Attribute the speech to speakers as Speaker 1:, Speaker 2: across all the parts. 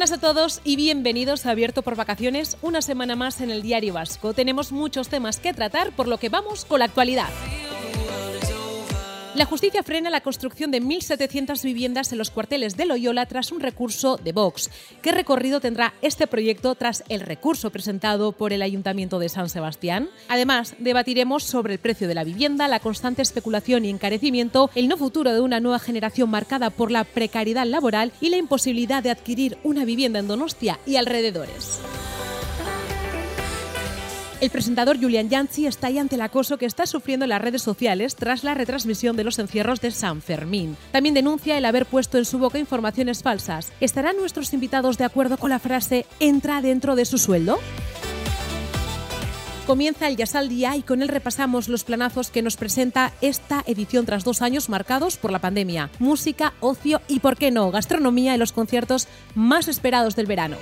Speaker 1: buenas a todos y bienvenidos a Abierto por Vacaciones, una semana más en el Diario Vasco. Tenemos muchos temas que tratar, por lo que vamos con la actualidad. La justicia frena la construcción de 1.700 viviendas en los cuarteles de Loyola tras un recurso de Vox. ¿Qué recorrido tendrá este proyecto tras el recurso presentado por el Ayuntamiento de San Sebastián? Además, debatiremos sobre el precio de la vivienda, la constante especulación y encarecimiento, el no futuro de una nueva generación marcada por la precariedad laboral y la imposibilidad de adquirir una vivienda en Donostia y alrededores. El presentador Julian Yanchi está ahí ante el acoso que está sufriendo en las redes sociales tras la retransmisión de los encierros de San Fermín. También denuncia el haber puesto en su boca informaciones falsas. ¿Estarán nuestros invitados de acuerdo con la frase entra dentro de su sueldo? Comienza el Yasal Día y con él repasamos los planazos que nos presenta esta edición tras dos años marcados por la pandemia. Música, ocio y, por qué no, gastronomía en los conciertos más esperados del verano.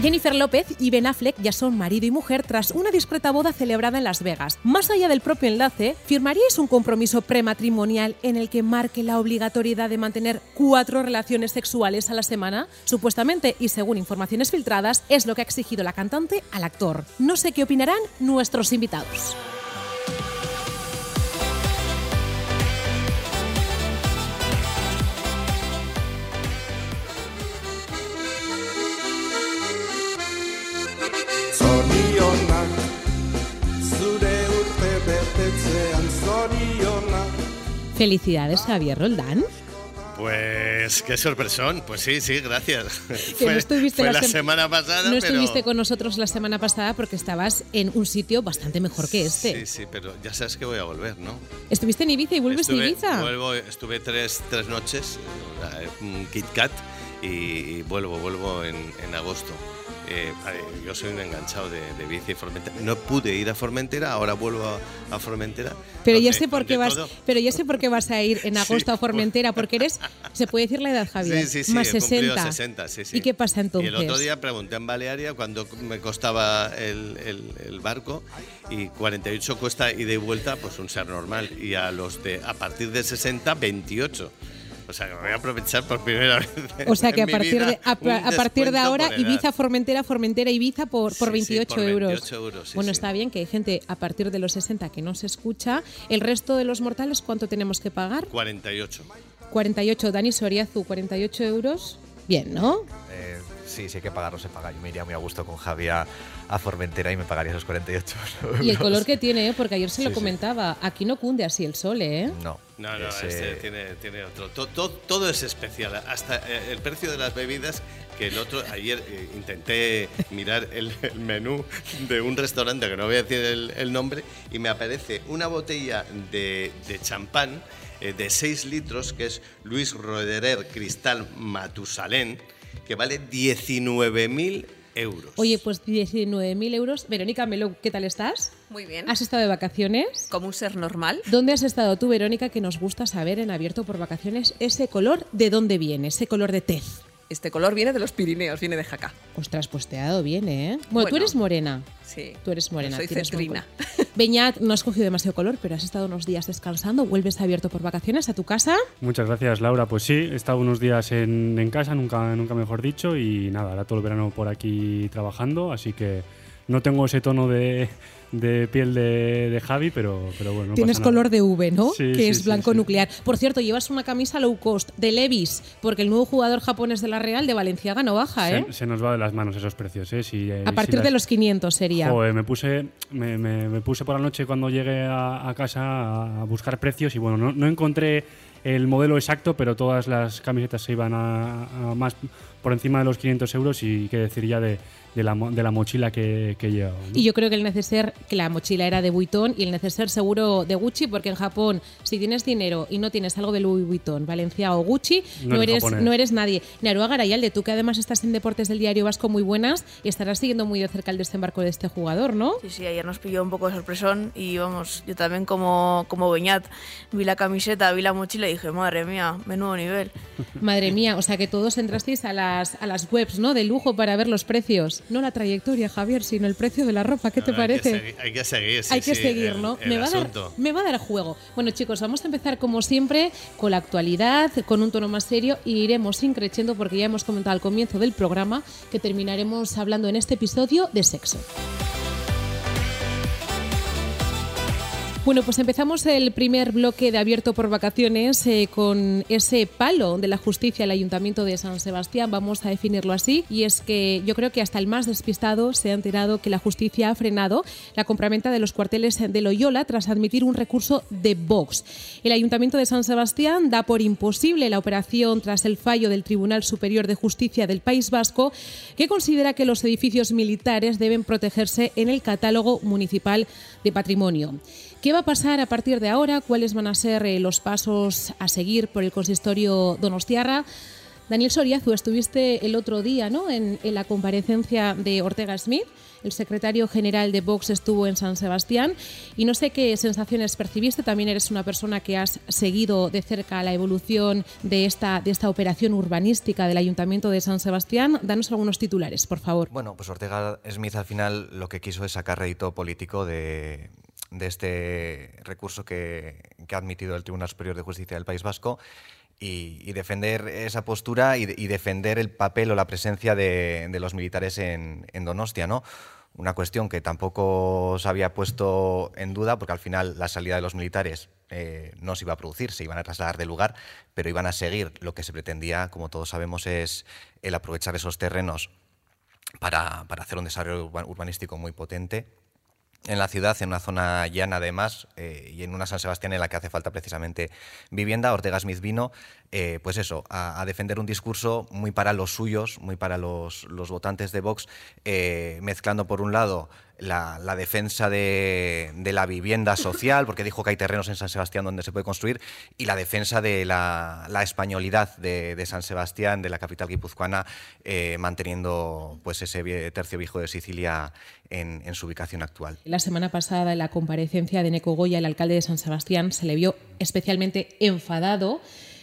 Speaker 1: Jennifer López y Ben Affleck ya son marido y mujer tras una discreta boda celebrada en Las Vegas. Más allá del propio enlace, ¿firmaríais un compromiso prematrimonial en el que marque la obligatoriedad de mantener cuatro relaciones sexuales a la semana? Supuestamente, y según informaciones filtradas, es lo que ha exigido la cantante al actor. No sé qué opinarán nuestros invitados. Felicidades, Javier Roldán.
Speaker 2: Pues qué sorpresón, pues sí, sí, gracias.
Speaker 1: Que no estuviste
Speaker 2: fue
Speaker 1: la
Speaker 2: la,
Speaker 1: sem-
Speaker 2: semana pasada,
Speaker 1: No
Speaker 2: pero...
Speaker 1: estuviste con nosotros la semana pasada porque estabas en un sitio bastante mejor que este.
Speaker 2: Sí, sí, pero ya sabes que voy a volver, ¿no?
Speaker 1: Estuviste en Ibiza y vuelves
Speaker 2: estuve,
Speaker 1: de Ibiza.
Speaker 2: Vuelvo, estuve tres, tres noches, eh, un Kit Kat, y, y vuelvo, vuelvo en, en agosto. Eh, ver, yo soy un enganchado de, de y Formentera. No pude ir a Formentera, ahora vuelvo a, a Formentera.
Speaker 1: Pero
Speaker 2: donde-
Speaker 1: sé por qué vas,
Speaker 2: todo-
Speaker 1: pero ya sé por qué vas a ir en agosto a Formentera, porque eres, se puede decir la edad, Javier,
Speaker 2: Sí, sí, sí,
Speaker 1: más
Speaker 2: he cumplido
Speaker 1: 60.
Speaker 2: 60, sí, sí.
Speaker 1: ¿Y qué pasa entonces?
Speaker 2: Y el otro día pregunté en Balearia cuánto me costaba el, el- el barco y 48 cuesta ida y vuelta, pues un ser normal. Y a los de a partir de 60, 28. O sea que me voy a aprovechar por primera vez.
Speaker 1: O sea que a partir de a, partir de ahora. Ibiza Formentera Formentera Ibiza por, por
Speaker 2: Sí, sí,
Speaker 1: 28
Speaker 2: por
Speaker 1: euros.
Speaker 2: 28 euros, sí,
Speaker 1: bueno, está bien que hay gente a partir de los 60 que no se escucha. El resto de los mortales ¿cuánto tenemos que pagar?
Speaker 2: 48.
Speaker 1: 48 Dani Soriazu, 48 euros. Bien, ¿no?
Speaker 3: Eh, sí, sí hay que pagarlo, se paga. Yo me iría muy a gusto con Javi a, a Formentera y me pagaría esos 48 euros.
Speaker 1: Y el color que tiene, ¿eh? porque ayer se lo
Speaker 3: sí.
Speaker 1: comentaba, aquí no cunde así el sol, ¿eh?
Speaker 3: No.
Speaker 2: No, no,
Speaker 3: ese-
Speaker 2: este tiene, tiene otro. To- to- todo es especial. Hasta eh, el precio de las bebidas, que el otro, ayer eh, intenté mirar el, el menú de un restaurante, que no voy a decir el, el nombre, y me aparece una botella de, de champán eh, de 6 litros, que es Luis Roederer Cristal Matusalén, que vale 19.000 euros.
Speaker 1: Oye, pues 19.000 euros. Verónica Melo, ¿qué tal estás?
Speaker 4: Muy bien.
Speaker 1: ¿Has estado de vacaciones?
Speaker 4: Como un ser normal.
Speaker 1: ¿Dónde has estado tú, Verónica, que nos gusta saber en Abierto por Vacaciones ese color de dónde viene, ese color de tez?
Speaker 4: Este color viene de los Pirineos, viene de Jaca.
Speaker 1: Ostras, pues te ha dado bien, ¿eh? Bueno, tú eres morena.
Speaker 4: Sí.
Speaker 1: Tú eres morena.
Speaker 4: Soy cetrina.
Speaker 1: Beñat, no has cogido demasiado color, pero has estado unos días descansando. ¿Vuelves abierto por vacaciones a tu casa?
Speaker 5: Muchas gracias, Laura. Pues sí, he estado unos días en, en casa, nunca, nunca mejor dicho, y nada, ahora todo el verano por aquí trabajando, así que no tengo ese tono de, de piel de, de Javi, pero, pero bueno. no
Speaker 1: Tienes
Speaker 5: pasa nada.
Speaker 1: color de V, ¿no?
Speaker 5: Sí,
Speaker 1: que
Speaker 5: sí,
Speaker 1: es blanco
Speaker 5: sí.
Speaker 1: nuclear. Por cierto, llevas una camisa low cost de Levis, porque el nuevo jugador japonés de la Real de Valenciaga no baja, ¿eh?
Speaker 5: Se, se nos va de las manos esos precios, ¿eh? Si, eh,
Speaker 1: a
Speaker 5: si
Speaker 1: partir
Speaker 5: las-
Speaker 1: de los 500 sería.
Speaker 5: Joder, me puse, me, me- me puse por la noche cuando llegué a, a casa a, a buscar precios y bueno, no, no encontré el modelo exacto, pero todas las camisetas se iban a, a más por encima de los 500 euros y qué decir ya de, de la, de la mochila que, que.
Speaker 1: Y yo creo que el neceser, que la mochila era de Vuitton y el neceser seguro de Gucci, porque en Japón, si tienes dinero y no tienes algo de Louis Vuitton, Valencia o Gucci,
Speaker 5: No
Speaker 1: no,
Speaker 5: eres japonés.
Speaker 1: no eres nadie. Narua Garayalde, tú que además estás en Deportes del Diario Vasco muy buenas y estarás siguiendo muy de cerca el desembarco de este jugador, ¿no?
Speaker 6: Sí, sí, ayer nos pilló un poco de sorpresón y vamos, yo también como, como Beñat vi la camiseta, vi la mochila y
Speaker 4: dije, madre mía, menudo nivel.
Speaker 1: Madre mía, o sea que todos entrasteis a las, a las webs, ¿no? De lujo para ver los precios. No la trayectoria, Javier, sino el precio de la ropa. ¿Qué te
Speaker 2: no, hay que
Speaker 1: parece?
Speaker 2: segui- Hay que seguir, sí,
Speaker 1: Hay que
Speaker 2: sí,
Speaker 1: seguir,
Speaker 2: el-
Speaker 1: ¿no?
Speaker 2: el
Speaker 1: me, va a dar, me va a dar juego. Bueno, chicos, vamos a empezar como siempre con la actualidad, con un tono más serio y iremos increciendo porque ya hemos comentado al comienzo del programa que terminaremos hablando en este episodio de sexo. Bueno, pues empezamos el primer bloque de Abierto por Vacaciones eh, con ese palo de la justicia al Ayuntamiento de San Sebastián, vamos a definirlo así, y es que yo creo que hasta el más despistado se ha enterado que la justicia ha frenado la compraventa de los cuarteles de Loyola tras admitir un recurso de Vox. El Ayuntamiento de San Sebastián da por imposible la operación tras el fallo del Tribunal Superior de Justicia del País Vasco, que considera que los edificios militares deben protegerse en el catálogo municipal de patrimonio. ¿Qué va a pasar a partir de ahora? ¿Cuáles van a ser eh, los pasos a seguir por el consistorio Donostiarra? Daniel Soriazu, estuviste el otro día ¿no? en, en la comparecencia de Ortega Smith. El secretario general de Vox estuvo en San Sebastián y no sé qué sensaciones percibiste. También eres una persona que has seguido de cerca la evolución de esta, de esta operación urbanística del Ayuntamiento de San Sebastián. Danos algunos titulares, por favor.
Speaker 3: Bueno, pues Ortega Smith al final lo que quiso es sacar rédito político de, de este recurso que, ha admitido el Tribunal Superior de Justicia del País Vasco y, defender esa postura y, defender el papel o la presencia de, los militares en, Donostia, ¿no? Una cuestión que tampoco se había puesto en duda, porque al final la salida de los militares eh, no se iba a producir, se iban a trasladar de lugar, pero iban a seguir. Lo que se pretendía, como todos sabemos, es el aprovechar esos terrenos para, hacer un desarrollo urba- urbanístico muy potente en la ciudad, en una zona llana además, eh, y en una San Sebastián en la que hace falta precisamente vivienda. Ortega Smith vino, eh, pues eso, a, defender un discurso muy para los suyos, muy para los, los votantes de Vox, eh, mezclando por un lado la, defensa de, la vivienda social, porque dijo que hay terrenos en San Sebastián donde se puede construir, y la defensa de la, españolidad de, San Sebastián, de la capital guipuzcoana, eh, manteniendo pues ese tercio viejo de Sicilia en, en su ubicación actual.
Speaker 1: La semana pasada, en la comparecencia de Neco Goya, el alcalde de San Sebastián, se le vio especialmente enfadado.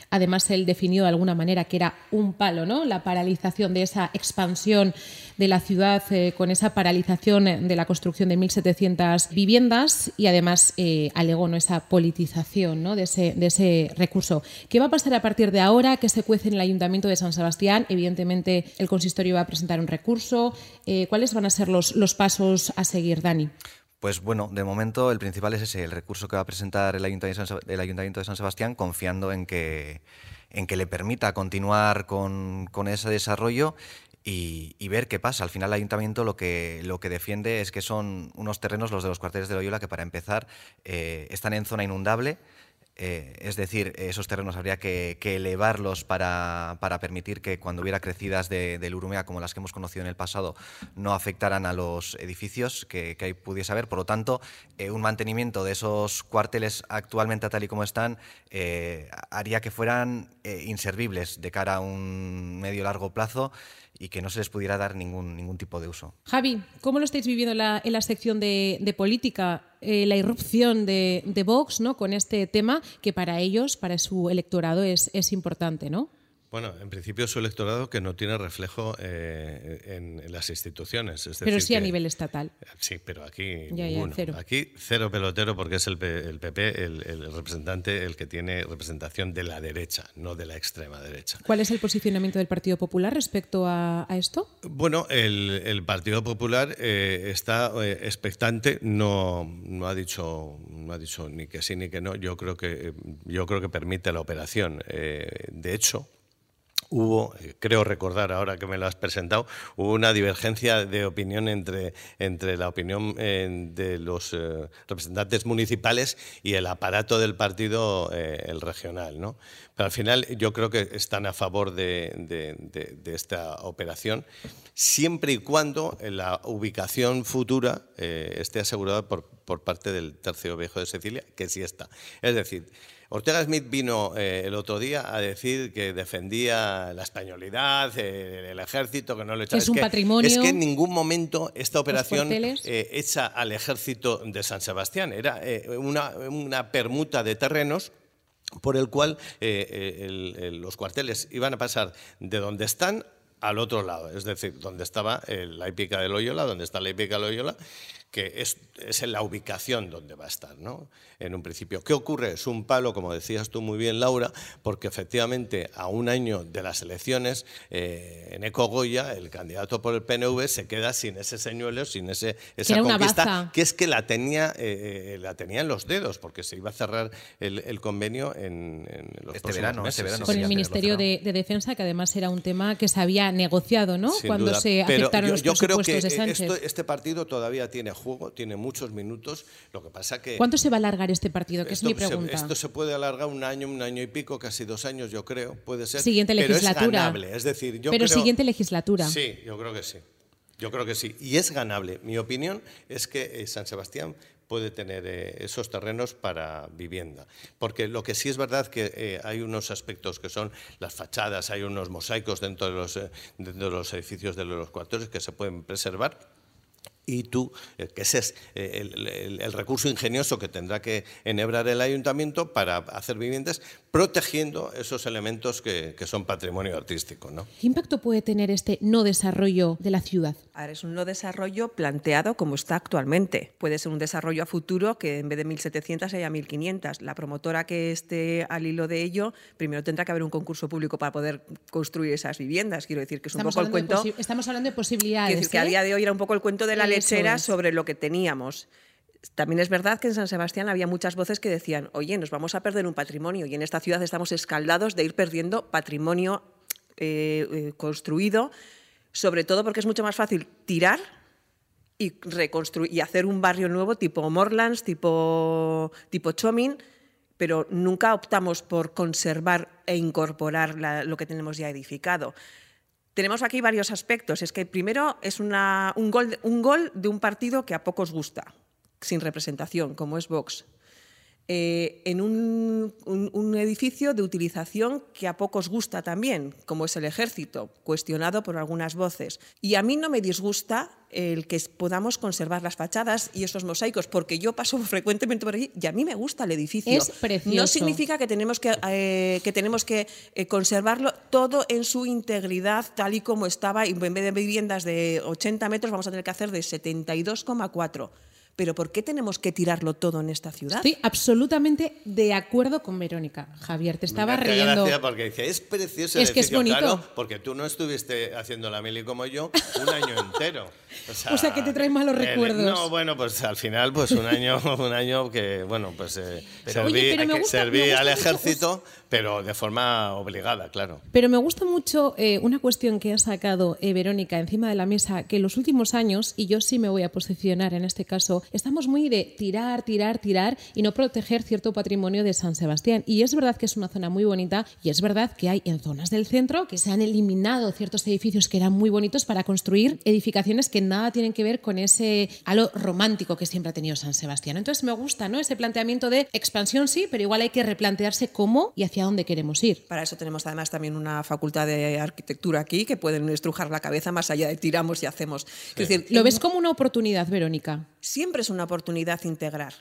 Speaker 1: Además, él definió de alguna manera que era un palo, ¿no? La paralización de esa expansión de la ciudad eh, con esa paralización de la construcción de 1.700 viviendas y además eh, alegó ¿no? esa politización ¿no? de, ese, recurso. ¿Qué va a pasar a partir de ahora? ¿Qué se cuece en el Ayuntamiento de San Sebastián? Evidentemente, el consistorio va a presentar un recurso. Eh, ¿Cuáles van a ser los pasos a seguir, Dani?
Speaker 3: Pues bueno, de momento el principal es ese, el recurso que va a presentar el Ayuntamiento de San, Sebastián, confiando en que, en que le permita continuar con, con ese desarrollo y, y ver qué pasa. Al final el Ayuntamiento lo que, lo que defiende es que son unos terrenos, los de los cuarteles de Loyola, que para empezar eh, están en zona inundable. Eh, es decir, esos terrenos habría que, elevarlos para, permitir que cuando hubiera crecidas de, del Urumea, como las que hemos conocido en el pasado, no afectaran a los edificios que, ahí pudiese haber. Por lo tanto, eh, un mantenimiento de esos cuarteles actualmente tal y como están eh, haría que fueran inservibles de cara a un medio largo plazo y que no se les pudiera dar ningún, ningún tipo de uso.
Speaker 1: Javi, ¿cómo lo estáis viviendo en la, sección de, de política? Eh, la irrupción de, de Vox ¿no? con este tema que para ellos, para su electorado, es, es importante, ¿no?
Speaker 2: Bueno, en principio su electorado que no tiene reflejo eh, en, en las instituciones. es
Speaker 1: Pero
Speaker 2: decir
Speaker 1: sí a
Speaker 2: que-
Speaker 1: nivel estatal.
Speaker 2: Sí, pero aquí
Speaker 1: Ya, cero.
Speaker 2: Aquí cero pelotero porque es el, el PP el, el representante el que tiene representación de la derecha, no de la extrema derecha.
Speaker 1: ¿Cuál es el posicionamiento del Partido Popular respecto a, a esto?
Speaker 2: Bueno, el, el Partido Popular eh, está eh, expectante, no, no ha dicho no ha dicho ni que sí ni que no. Yo creo que yo creo que permite la operación. Eh, de hecho, hubo, eh, creo recordar ahora que me lo has presentado, hubo una divergencia de opinión entre, entre la opinión de los eh, representantes municipales y el aparato del partido, eh, el regional. ¿no? Pero al final yo creo que están a favor de, esta operación, siempre y cuando la ubicación futura esté asegurada por, por parte del Tercio Viejo de Sicilia, que sí está. Es decir, Ortega Smith vino eh, el otro día a decir que defendía la españolidad, eh, el ejército, que no lo echaba.
Speaker 1: es un patrimonio.
Speaker 2: Es que en ningún momento esta operación eh, hecha al ejército de San Sebastián era eh, una, una permuta de terrenos por el cual el- el- los cuarteles iban a pasar de donde están al otro lado, es decir, donde estaba la hípica de Loyola, donde está la hípica de Loyola, que es, es en la ubicación donde va a estar, ¿no? En un principio. ¿Qué ocurre? Es un palo, como decías tú muy bien, Laura, porque efectivamente a un año de las elecciones, eh, en Goya, el candidato por el PNV, se queda sin ese señuelo, sin ese, esa conquista, que es que la tenía, eh, eh, la tenía en los dedos, porque se iba a cerrar el, el convenio en, en los
Speaker 3: Este
Speaker 2: próximos
Speaker 3: verano,
Speaker 2: meses.
Speaker 3: este verano
Speaker 2: sí,
Speaker 1: Con
Speaker 2: sí,
Speaker 1: el. Ministerio de, de Defensa, que además era un tema que se había negociado, ¿no?
Speaker 2: Sin
Speaker 1: Cuando
Speaker 2: duda.
Speaker 1: se
Speaker 2: Pero
Speaker 1: aceptaron
Speaker 2: yo,
Speaker 1: los
Speaker 2: yo creo
Speaker 1: presupuestos
Speaker 2: que
Speaker 1: de Sánchez.
Speaker 2: esto- este partido todavía tiene juego, tiene muchos minutos. Lo que pasa que
Speaker 1: ¿Cuánto se va a alargar este partido? Que
Speaker 2: esto,
Speaker 1: es mi
Speaker 2: se-
Speaker 1: pregunta.
Speaker 2: esto se puede alargar un año, un año y pico, casi dos años, yo creo, puede ser.
Speaker 1: Siguiente
Speaker 2: pero
Speaker 1: legislatura.
Speaker 2: es ganable, es decir, yo
Speaker 1: Pero
Speaker 2: creo-
Speaker 1: siguiente legislatura.
Speaker 2: Sí, yo creo que sí. Yo creo que sí. Y es ganable. Mi opinión es que eh, San Sebastián puede tener eh, esos terrenos para vivienda. Porque lo que sí es verdad que eh, hay unos aspectos que son las fachadas, hay unos mosaicos dentro de los, dentro de los edificios de los cuarteles que se pueden preservar. Y tú, eh, que ese es eh, el, el- el recurso ingenioso que tendrá que enhebrar el ayuntamiento para hacer viviendas, protegiendo esos elementos que, que son patrimonio artístico. ¿no?
Speaker 1: ¿Qué impacto puede tener este no desarrollo de la ciudad?
Speaker 6: Ahora es un no desarrollo planteado como está actualmente. Puede ser un desarrollo a futuro que en vez de 1.700 haya 1.500. La promotora que esté al hilo de ello, primero tendrá que haber un concurso público para poder construir esas viviendas. Quiero decir que es un
Speaker 1: Estamos
Speaker 6: poco el
Speaker 1: hablando, de
Speaker 6: cuento.
Speaker 1: estamos hablando de
Speaker 6: Quiero
Speaker 1: posibilidades.
Speaker 6: decir que a
Speaker 1: ¿eh?
Speaker 6: día de hoy era un poco el cuento de la
Speaker 1: Eso
Speaker 6: lechera
Speaker 1: es.
Speaker 6: sobre lo que teníamos. También es verdad que en San Sebastián había muchas voces que decían, oye, nos vamos a perder un patrimonio y en esta ciudad estamos escaldados de ir perdiendo patrimonio eh, eh, construido, sobre todo porque es mucho más fácil tirar y reconstruir y hacer un barrio nuevo tipo Morlands, tipo, tipo Chomin, pero nunca optamos por conservar e incorporar la- lo que tenemos ya edificado. Tenemos aquí varios aspectos. Es que primero es una- un, gol, un gol de un partido que a pocos gusta, sin representación, como es Vox. Eh, en un, un- un edificio de utilización que a pocos gusta también, como es el ejército, cuestionado por algunas voces. Y a mí no me disgusta el que podamos conservar las fachadas y esos mosaicos, porque yo paso frecuentemente por allí y a mí me gusta el edificio.
Speaker 1: Es precioso.
Speaker 6: No significa que tenemos que, eh, que, tenemos que eh, conservarlo todo en su integridad, tal y como estaba, y en vez de viviendas de 80 metros, vamos a tener que hacer de 72,4. Pero ¿por qué tenemos que tirarlo todo en esta ciudad?
Speaker 1: Estoy absolutamente de acuerdo con Verónica. Javier, te estaba
Speaker 2: Me
Speaker 1: riendo.
Speaker 2: gracia porque dice, es precioso el
Speaker 1: Es que es
Speaker 2: edificio".
Speaker 1: bonito.
Speaker 2: Claro, porque tú no estuviste haciendo la mili como yo un año entero.
Speaker 1: O sea, que te trae malos
Speaker 2: el-
Speaker 1: recuerdos.
Speaker 2: No, bueno, pues al final, pues un año, un año que, bueno, pues eh, serví,
Speaker 1: Oye, pero me gusta-
Speaker 2: serví al
Speaker 1: mucho-
Speaker 2: ejército, pero de forma obligada, claro.
Speaker 1: Pero me gusta mucho eh, una cuestión que ha sacado eh, Verónica encima de la mesa, que en los últimos años, y yo sí me voy a posicionar en este caso, estamos muy de tirar, tirar, tirar y no proteger cierto patrimonio de San Sebastián. Y es verdad que es una zona muy bonita y es verdad que hay en zonas del centro que se han eliminado ciertos edificios que eran muy bonitos para construir edificaciones que nada tienen que ver con ese halo romántico que siempre ha tenido San Sebastián. Entonces me gusta ¿no? ese planteamiento de expansión sí, pero igual hay que replantearse cómo y hacia dónde queremos ir.
Speaker 6: Para eso tenemos además también una facultad de arquitectura aquí que pueden estrujar la cabeza más allá de tiramos y hacemos. Es decir,
Speaker 1: ¿Lo ves como una oportunidad, Verónica?
Speaker 6: siempre es una oportunidad integrar.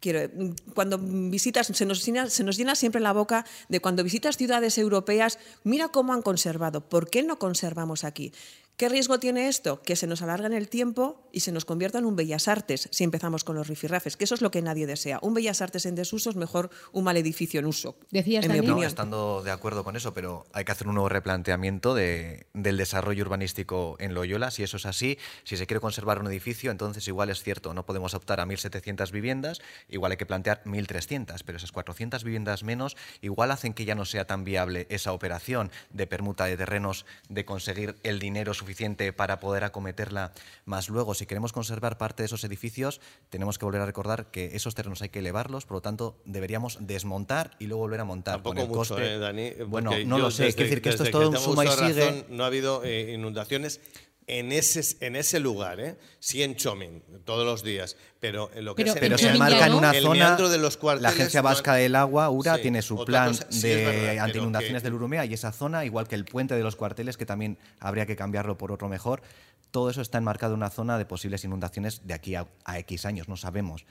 Speaker 6: Quiero, cuando visitas, se nos, llena, se nos llena siempre la boca de cuando visitas ciudades europeas, mira cómo han conservado, ¿por qué no conservamos aquí? ¿Qué riesgo tiene esto? Que se nos alarga en el tiempo y se nos convierta en un bellas artes si empezamos con los rifirrafes, que eso es lo que nadie desea. Un bellas artes en desuso es mejor un mal edificio en uso.
Speaker 1: Decías,
Speaker 6: en mi.
Speaker 3: No, estando de acuerdo con eso, pero hay que hacer un nuevo replanteamiento de- del desarrollo urbanístico en Loyola. Si eso es así, si se quiere conservar un edificio, entonces igual es cierto, no podemos optar a 1.700 viviendas, igual hay que plantear 1.300, pero esas 400 viviendas menos igual hacen que ya no sea tan viable esa operación de permuta de terrenos, de conseguir el dinero suficiente para poder acometerla. Más luego, si queremos conservar parte de esos edificios, tenemos que volver a recordar que esos terrenos hay que elevarlos, por lo tanto, deberíamos desmontar y luego volver a montar.
Speaker 2: Tampoco
Speaker 3: con el
Speaker 2: mucho,
Speaker 3: coste.
Speaker 2: eh, Dani.
Speaker 3: Bueno, no
Speaker 2: yo
Speaker 3: lo sé.
Speaker 2: desde-
Speaker 3: Quiero decir que esto es todo un suma y sigue.
Speaker 2: razón, no ha habido eh, inundaciones en ese, en ese lugar, ¿eh? sí en Chomin, todos los días, pero en lo que
Speaker 1: Pero-
Speaker 2: es el
Speaker 3: Pero se
Speaker 1: ya
Speaker 3: en
Speaker 1: no.
Speaker 3: una
Speaker 2: el
Speaker 3: zona.
Speaker 2: de los
Speaker 3: la Agencia Vasca del Agua, URA,
Speaker 2: Sí,
Speaker 3: tiene su plan
Speaker 2: cosa- sí,
Speaker 3: de
Speaker 2: verdad,
Speaker 3: anti-inundaciones
Speaker 2: que-
Speaker 3: del Urumea y esa zona, igual que el puente de los cuarteles, que también habría que cambiarlo por otro mejor. Todo eso está enmarcado en una zona de posibles inundaciones de aquí a, a X años, no sabemos.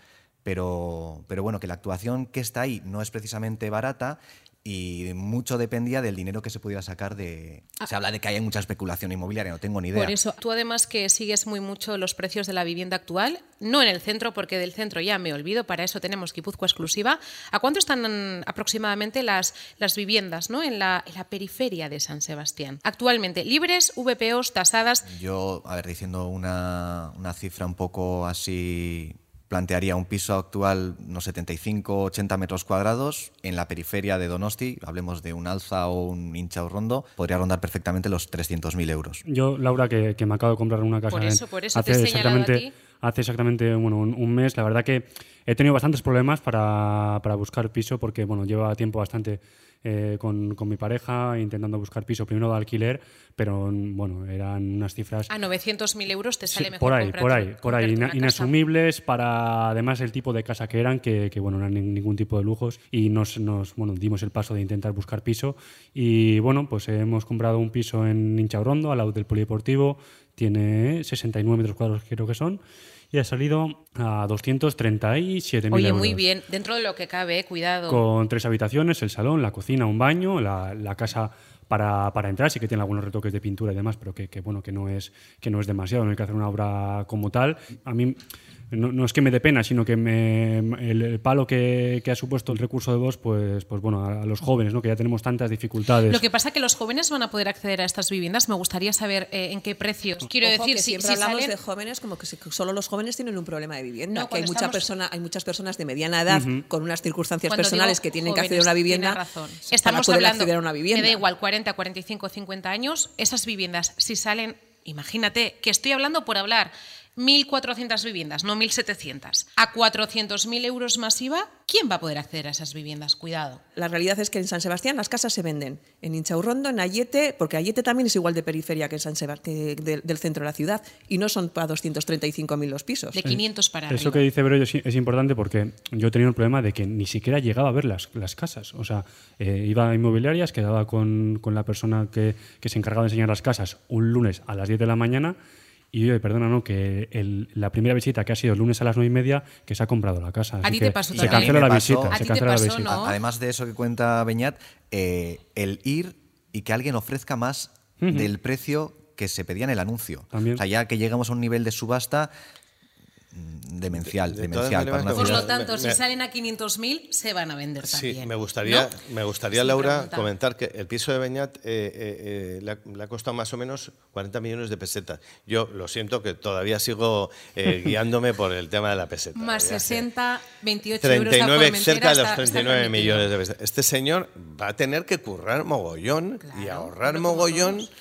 Speaker 3: Pero, pero bueno, que la actuación que está ahí no es precisamente barata y mucho dependía del dinero que se pudiera sacar de... Se habla de que hay mucha especulación inmobiliaria, no tengo ni idea.
Speaker 1: Por eso, tú además que sigues muy mucho los precios de la vivienda actual, no en el centro, porque del centro ya me olvido, para eso tenemos Guipúzcoa exclusiva. ¿A cuánto están aproximadamente las, las viviendas ¿no? en, la, en la periferia de San Sebastián? Actualmente, libres, VPOs, tasadas.
Speaker 3: Yo, a ver, diciendo una, una cifra un poco así plantearía un piso actual, unos 75, 80 metros cuadrados, en la periferia de Donosti, hablemos de un alza o un hincha o rondo, podría rondar perfectamente los 300.000 euros.
Speaker 5: Yo, Laura, que, que, me acabo de comprar una casa
Speaker 1: por eso,
Speaker 5: en,
Speaker 1: por eso
Speaker 5: hace,
Speaker 1: te he
Speaker 5: exactamente,
Speaker 1: a ti.
Speaker 5: Hace exactamente bueno, un, un, mes, la verdad que he tenido bastantes problemas para, para buscar piso porque bueno, lleva tiempo bastante eh, con, con, mi pareja intentando buscar piso, primero de alquiler, pero bueno, eran unas cifras...
Speaker 1: A 900.000 euros te sale
Speaker 5: sí,
Speaker 1: mejor
Speaker 5: Por ahí, por ahí, por ahí, ina, inasumibles para además el tipo de casa que eran, que, que bueno, no eran ningún tipo de lujos y nos, nos bueno, dimos el paso de intentar buscar piso y bueno, pues hemos comprado un piso en Inchaurrondo, al lado del polideportivo, tiene 69 metros cuadrados creo que son y ha salido a 237.000
Speaker 1: Oye,
Speaker 5: euros.
Speaker 1: muy bien, dentro de lo que cabe, cuidado.
Speaker 5: Con tres habitaciones, el salón, la cocina, un baño, la, la casa para, para, entrar, sí que tiene algunos retoques de pintura y demás, pero que, que, bueno, que no es que no es demasiado, no hay que hacer una obra como tal. A mí no, no es que me dé pena, sino que me, el, el, palo que, que, ha supuesto el recurso de voz, pues, pues bueno, a, a, los jóvenes, ¿no? que ya tenemos tantas dificultades.
Speaker 1: Lo que pasa es que los jóvenes van a poder acceder a estas viviendas. Me gustaría saber eh, en qué precios. Quiero
Speaker 6: Ojo,
Speaker 1: decir,
Speaker 6: que
Speaker 1: si,
Speaker 6: siempre
Speaker 1: si
Speaker 6: hablamos
Speaker 1: salen...
Speaker 6: de jóvenes como que, solo los jóvenes tienen un problema de vivienda,
Speaker 1: No,
Speaker 6: que hay, mucha persona, hay muchas personas de mediana edad con unas circunstancias
Speaker 1: Cuando
Speaker 6: personales que tienen que acceder a una vivienda
Speaker 1: razón.
Speaker 6: para
Speaker 1: Estamos
Speaker 6: poder
Speaker 1: hablando,
Speaker 6: acceder a una vivienda.
Speaker 1: Me da igual, 40, 45, 50 años, esas viviendas, si salen, imagínate, que estoy hablando por hablar, 1.400 viviendas, no 1.700, a 400.000 euros más IVA, ¿quién va a poder acceder a esas viviendas? Cuidado.
Speaker 6: La realidad es que en San Sebastián las casas se venden en Inchaurrondo, en Ayete, porque Ayete también es igual de periferia que, San Sebast que de, del centro de la ciudad y no son para 235.000 los pisos.
Speaker 1: De 500 para
Speaker 5: Eso
Speaker 1: arriba.
Speaker 5: que dice Brollo es, es importante porque yo he tenido el problema de que ni siquiera llegaba a ver las, las casas. O sea, eh, iba a inmobiliarias, quedaba con, con la persona que, que, se encargaba de enseñar las casas un lunes a las 10 de la mañana y yo, perdona, no, que el, la primera visita que ha sido el lunes a las 9 y media, que se ha comprado la casa.
Speaker 1: A
Speaker 5: Así
Speaker 1: ti
Speaker 5: que
Speaker 1: te pasó
Speaker 5: se cancela la
Speaker 3: pasó.
Speaker 5: visita.
Speaker 1: A
Speaker 5: se
Speaker 1: ti
Speaker 5: cancela la visita.
Speaker 1: ¿no?
Speaker 3: Además de eso que cuenta Beñat, eh, el ir y que alguien ofrezca más del precio que se pedía en el anuncio.
Speaker 5: También.
Speaker 3: O sea, ya que llegamos a un nivel de subasta demencial,
Speaker 2: De- de todas
Speaker 3: demencial para una
Speaker 1: Por
Speaker 3: ciudad.
Speaker 1: lo tanto,
Speaker 2: Me-
Speaker 1: si
Speaker 2: me-
Speaker 1: salen a 500.000, se van a vender
Speaker 2: Sí,
Speaker 1: también.
Speaker 2: me gustaría,
Speaker 1: ¿no?
Speaker 2: me gustaría Laura,
Speaker 1: pregunta.
Speaker 2: comentar que el piso de Beñat eh, eh, eh, le, ha, le ha costado más o menos 40 millones de pesetas. Yo lo siento que todavía sigo eh, guiándome por el tema de la peseta.
Speaker 1: Más
Speaker 2: Ya sé.
Speaker 1: 60, 28 euros la
Speaker 2: 39, cerca de los
Speaker 1: está- está
Speaker 2: 39
Speaker 1: permitido.
Speaker 2: millones de pesetas. Este señor va a tener que currar mogollón y ahorrar mogollón
Speaker 1: todos.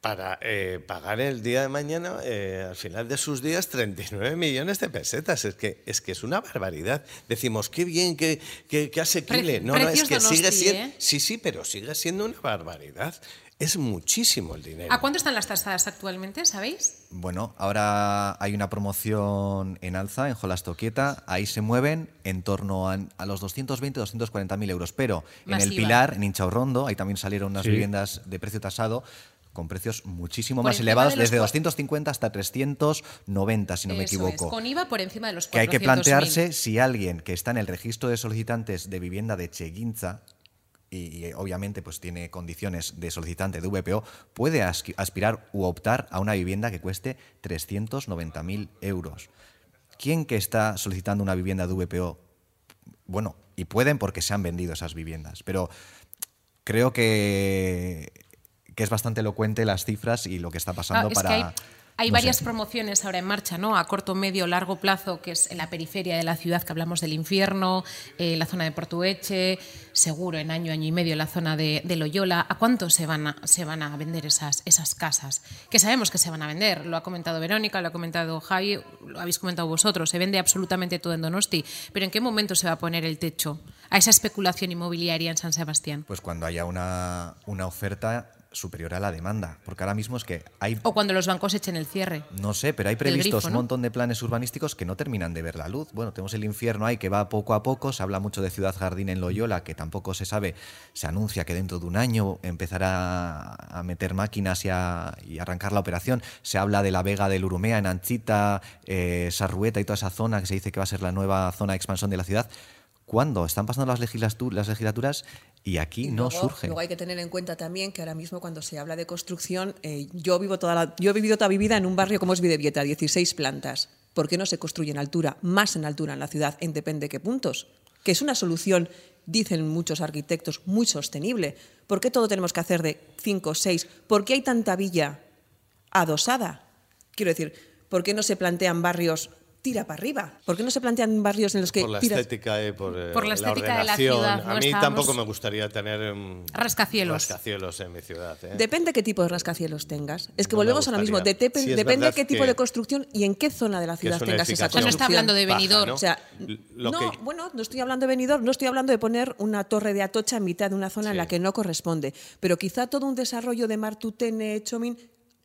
Speaker 2: Para eh, pagar el día de mañana, eh, al final de sus días, 39 millones de pesetas. Es que es, que es una barbaridad. Decimos, qué bien, qué, qué, qué asequible. No, no, es que
Speaker 1: Donosti,
Speaker 2: sigue siendo...
Speaker 1: ¿eh?
Speaker 2: Sí, sí, pero sigue siendo una barbaridad. Es muchísimo el dinero.
Speaker 1: ¿A cuánto están las tasadas actualmente, sabéis?
Speaker 3: Bueno, ahora hay una promoción en alza en Jolastoquieta. Ahí se mueven en torno a, a los 220-240 mil euros. Pero en el. Pilar, en Inchaurrondo, ahí también salieron unas
Speaker 5: Sí.
Speaker 3: viviendas de precio tasado con precios muchísimo
Speaker 1: Por
Speaker 3: más elevados,
Speaker 1: de
Speaker 3: desde
Speaker 1: cua-
Speaker 3: 250 hasta 390, si no me equivoco.
Speaker 1: es, con IVA por encima de los 400.000.
Speaker 3: que hay que plantearse si alguien que está en el registro de solicitantes de vivienda de Cheguinza y, y, obviamente pues tiene condiciones de solicitante de VPO puede aspirar u optar a una vivienda que cueste 390.000 euros. ¿Quién que está solicitando una vivienda de VPO? Bueno, y pueden porque se han vendido esas viviendas, pero creo que, que es bastante elocuente las cifras y lo que está pasando
Speaker 1: Ah, es
Speaker 3: para...
Speaker 1: que hay, hay
Speaker 3: no
Speaker 1: varias
Speaker 3: sé.
Speaker 1: promociones ahora en marcha, ¿no? A corto, medio, largo plazo, que es en la periferia de la ciudad, que hablamos del infierno, eh, la zona de Portueche, seguro en año, año y medio la zona de, de Loyola. ¿A cuánto se van a, se van a vender esas, esas casas? Que sabemos que se van a vender. Lo ha comentado Verónica, lo ha comentado Javi, lo habéis comentado vosotros. Se vende absolutamente todo en Donosti. Pero ¿en qué momento se va a poner el techo a esa especulación inmobiliaria en San Sebastián?
Speaker 3: Pues cuando haya una, una oferta superior a la demanda. Porque ahora mismo es que hay
Speaker 1: O cuando los bancos echen el cierre.
Speaker 3: no sé, pero hay previstos
Speaker 1: grifo,
Speaker 3: un montón de planes urbanísticos que no terminan de ver la luz. Bueno, tenemos el infierno ahí que va poco a poco. Se habla mucho de Ciudad Jardín en Loyola, que tampoco se sabe. Se anuncia que dentro de un año empezará a meter máquinas y, a, y arrancar la operación. Se habla de la Vega del Urumea en Anchita, eh, Sarrueta y toda esa zona que se dice que va a ser la nueva zona de expansión de la ciudad. ¿Cuándo? Están pasando las legislaturas y aquí
Speaker 6: Y
Speaker 3: no
Speaker 6: luego-
Speaker 3: surge.
Speaker 6: Luego hay que tener en cuenta también que ahora mismo cuando se habla de construcción, eh, yo vivo toda la- yo he vivido toda mi vida en un barrio como es Videvieta, 16 plantas. ¿Por qué no se construye en altura, más en altura en la ciudad, en depende de qué puntos? Que es una solución, dicen muchos arquitectos, muy sostenible. ¿Por qué todo tenemos que hacer de 5 o 6? ¿Por qué hay tanta villa adosada? Quiero decir, ¿por qué no se plantean barrios tira para arriba? ¿Por qué no se plantean barrios en los que
Speaker 2: por la
Speaker 6: tiras-
Speaker 2: estética y por, eh,
Speaker 1: Por la estética de la ciudad,
Speaker 2: A mí
Speaker 1: estábamos-
Speaker 2: tampoco me gustaría tener mm,
Speaker 1: Rascacielos.
Speaker 2: rascacielos en mi ciudad. ¿eh?
Speaker 6: Depende qué tipo de rascacielos tengas. Es que
Speaker 2: No
Speaker 6: volvemos a lo mismo.
Speaker 2: Sí,
Speaker 6: depende qué tipo
Speaker 2: que-
Speaker 6: de construcción y en qué zona de la ciudad tengas esa
Speaker 2: edificación
Speaker 1: No está
Speaker 6: construcción.
Speaker 1: hablando de Benidorm.
Speaker 2: ¿no?
Speaker 6: O sea,
Speaker 2: Lo
Speaker 6: no,
Speaker 2: que-
Speaker 6: bueno, no estoy hablando de venidor, no estoy hablando de poner una torre de Atocha en mitad de una zona en la que no corresponde. Pero quizá todo un desarrollo de Martutene, Chomin,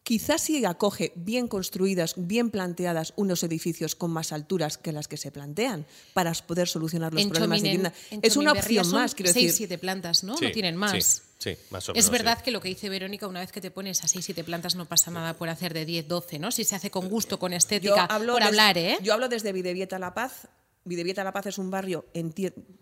Speaker 6: quizás sí acoge bien construidas, bien planteadas unos edificios con más alturas que las que se plantean para poder solucionar los
Speaker 1: En
Speaker 6: problemas de
Speaker 1: en-
Speaker 6: vivienda.
Speaker 1: en
Speaker 6: Es una opción
Speaker 1: son
Speaker 6: más, quiero
Speaker 1: seis,
Speaker 6: decir.
Speaker 1: siete plantas, ¿no?
Speaker 2: Sí,
Speaker 1: no tienen más.
Speaker 2: sí, sí, más o
Speaker 1: Es
Speaker 2: menos,
Speaker 1: verdad
Speaker 2: sí.
Speaker 1: que lo que dice Verónica, una vez que te pones a 6, 7 plantas no pasa nada por hacer de 10, 12, ¿no? Si se hace con gusto, con estética, por
Speaker 6: des-
Speaker 1: hablar, ¿eh?
Speaker 6: Yo hablo desde Videvieta La Paz. Videvieta La Paz es un barrio,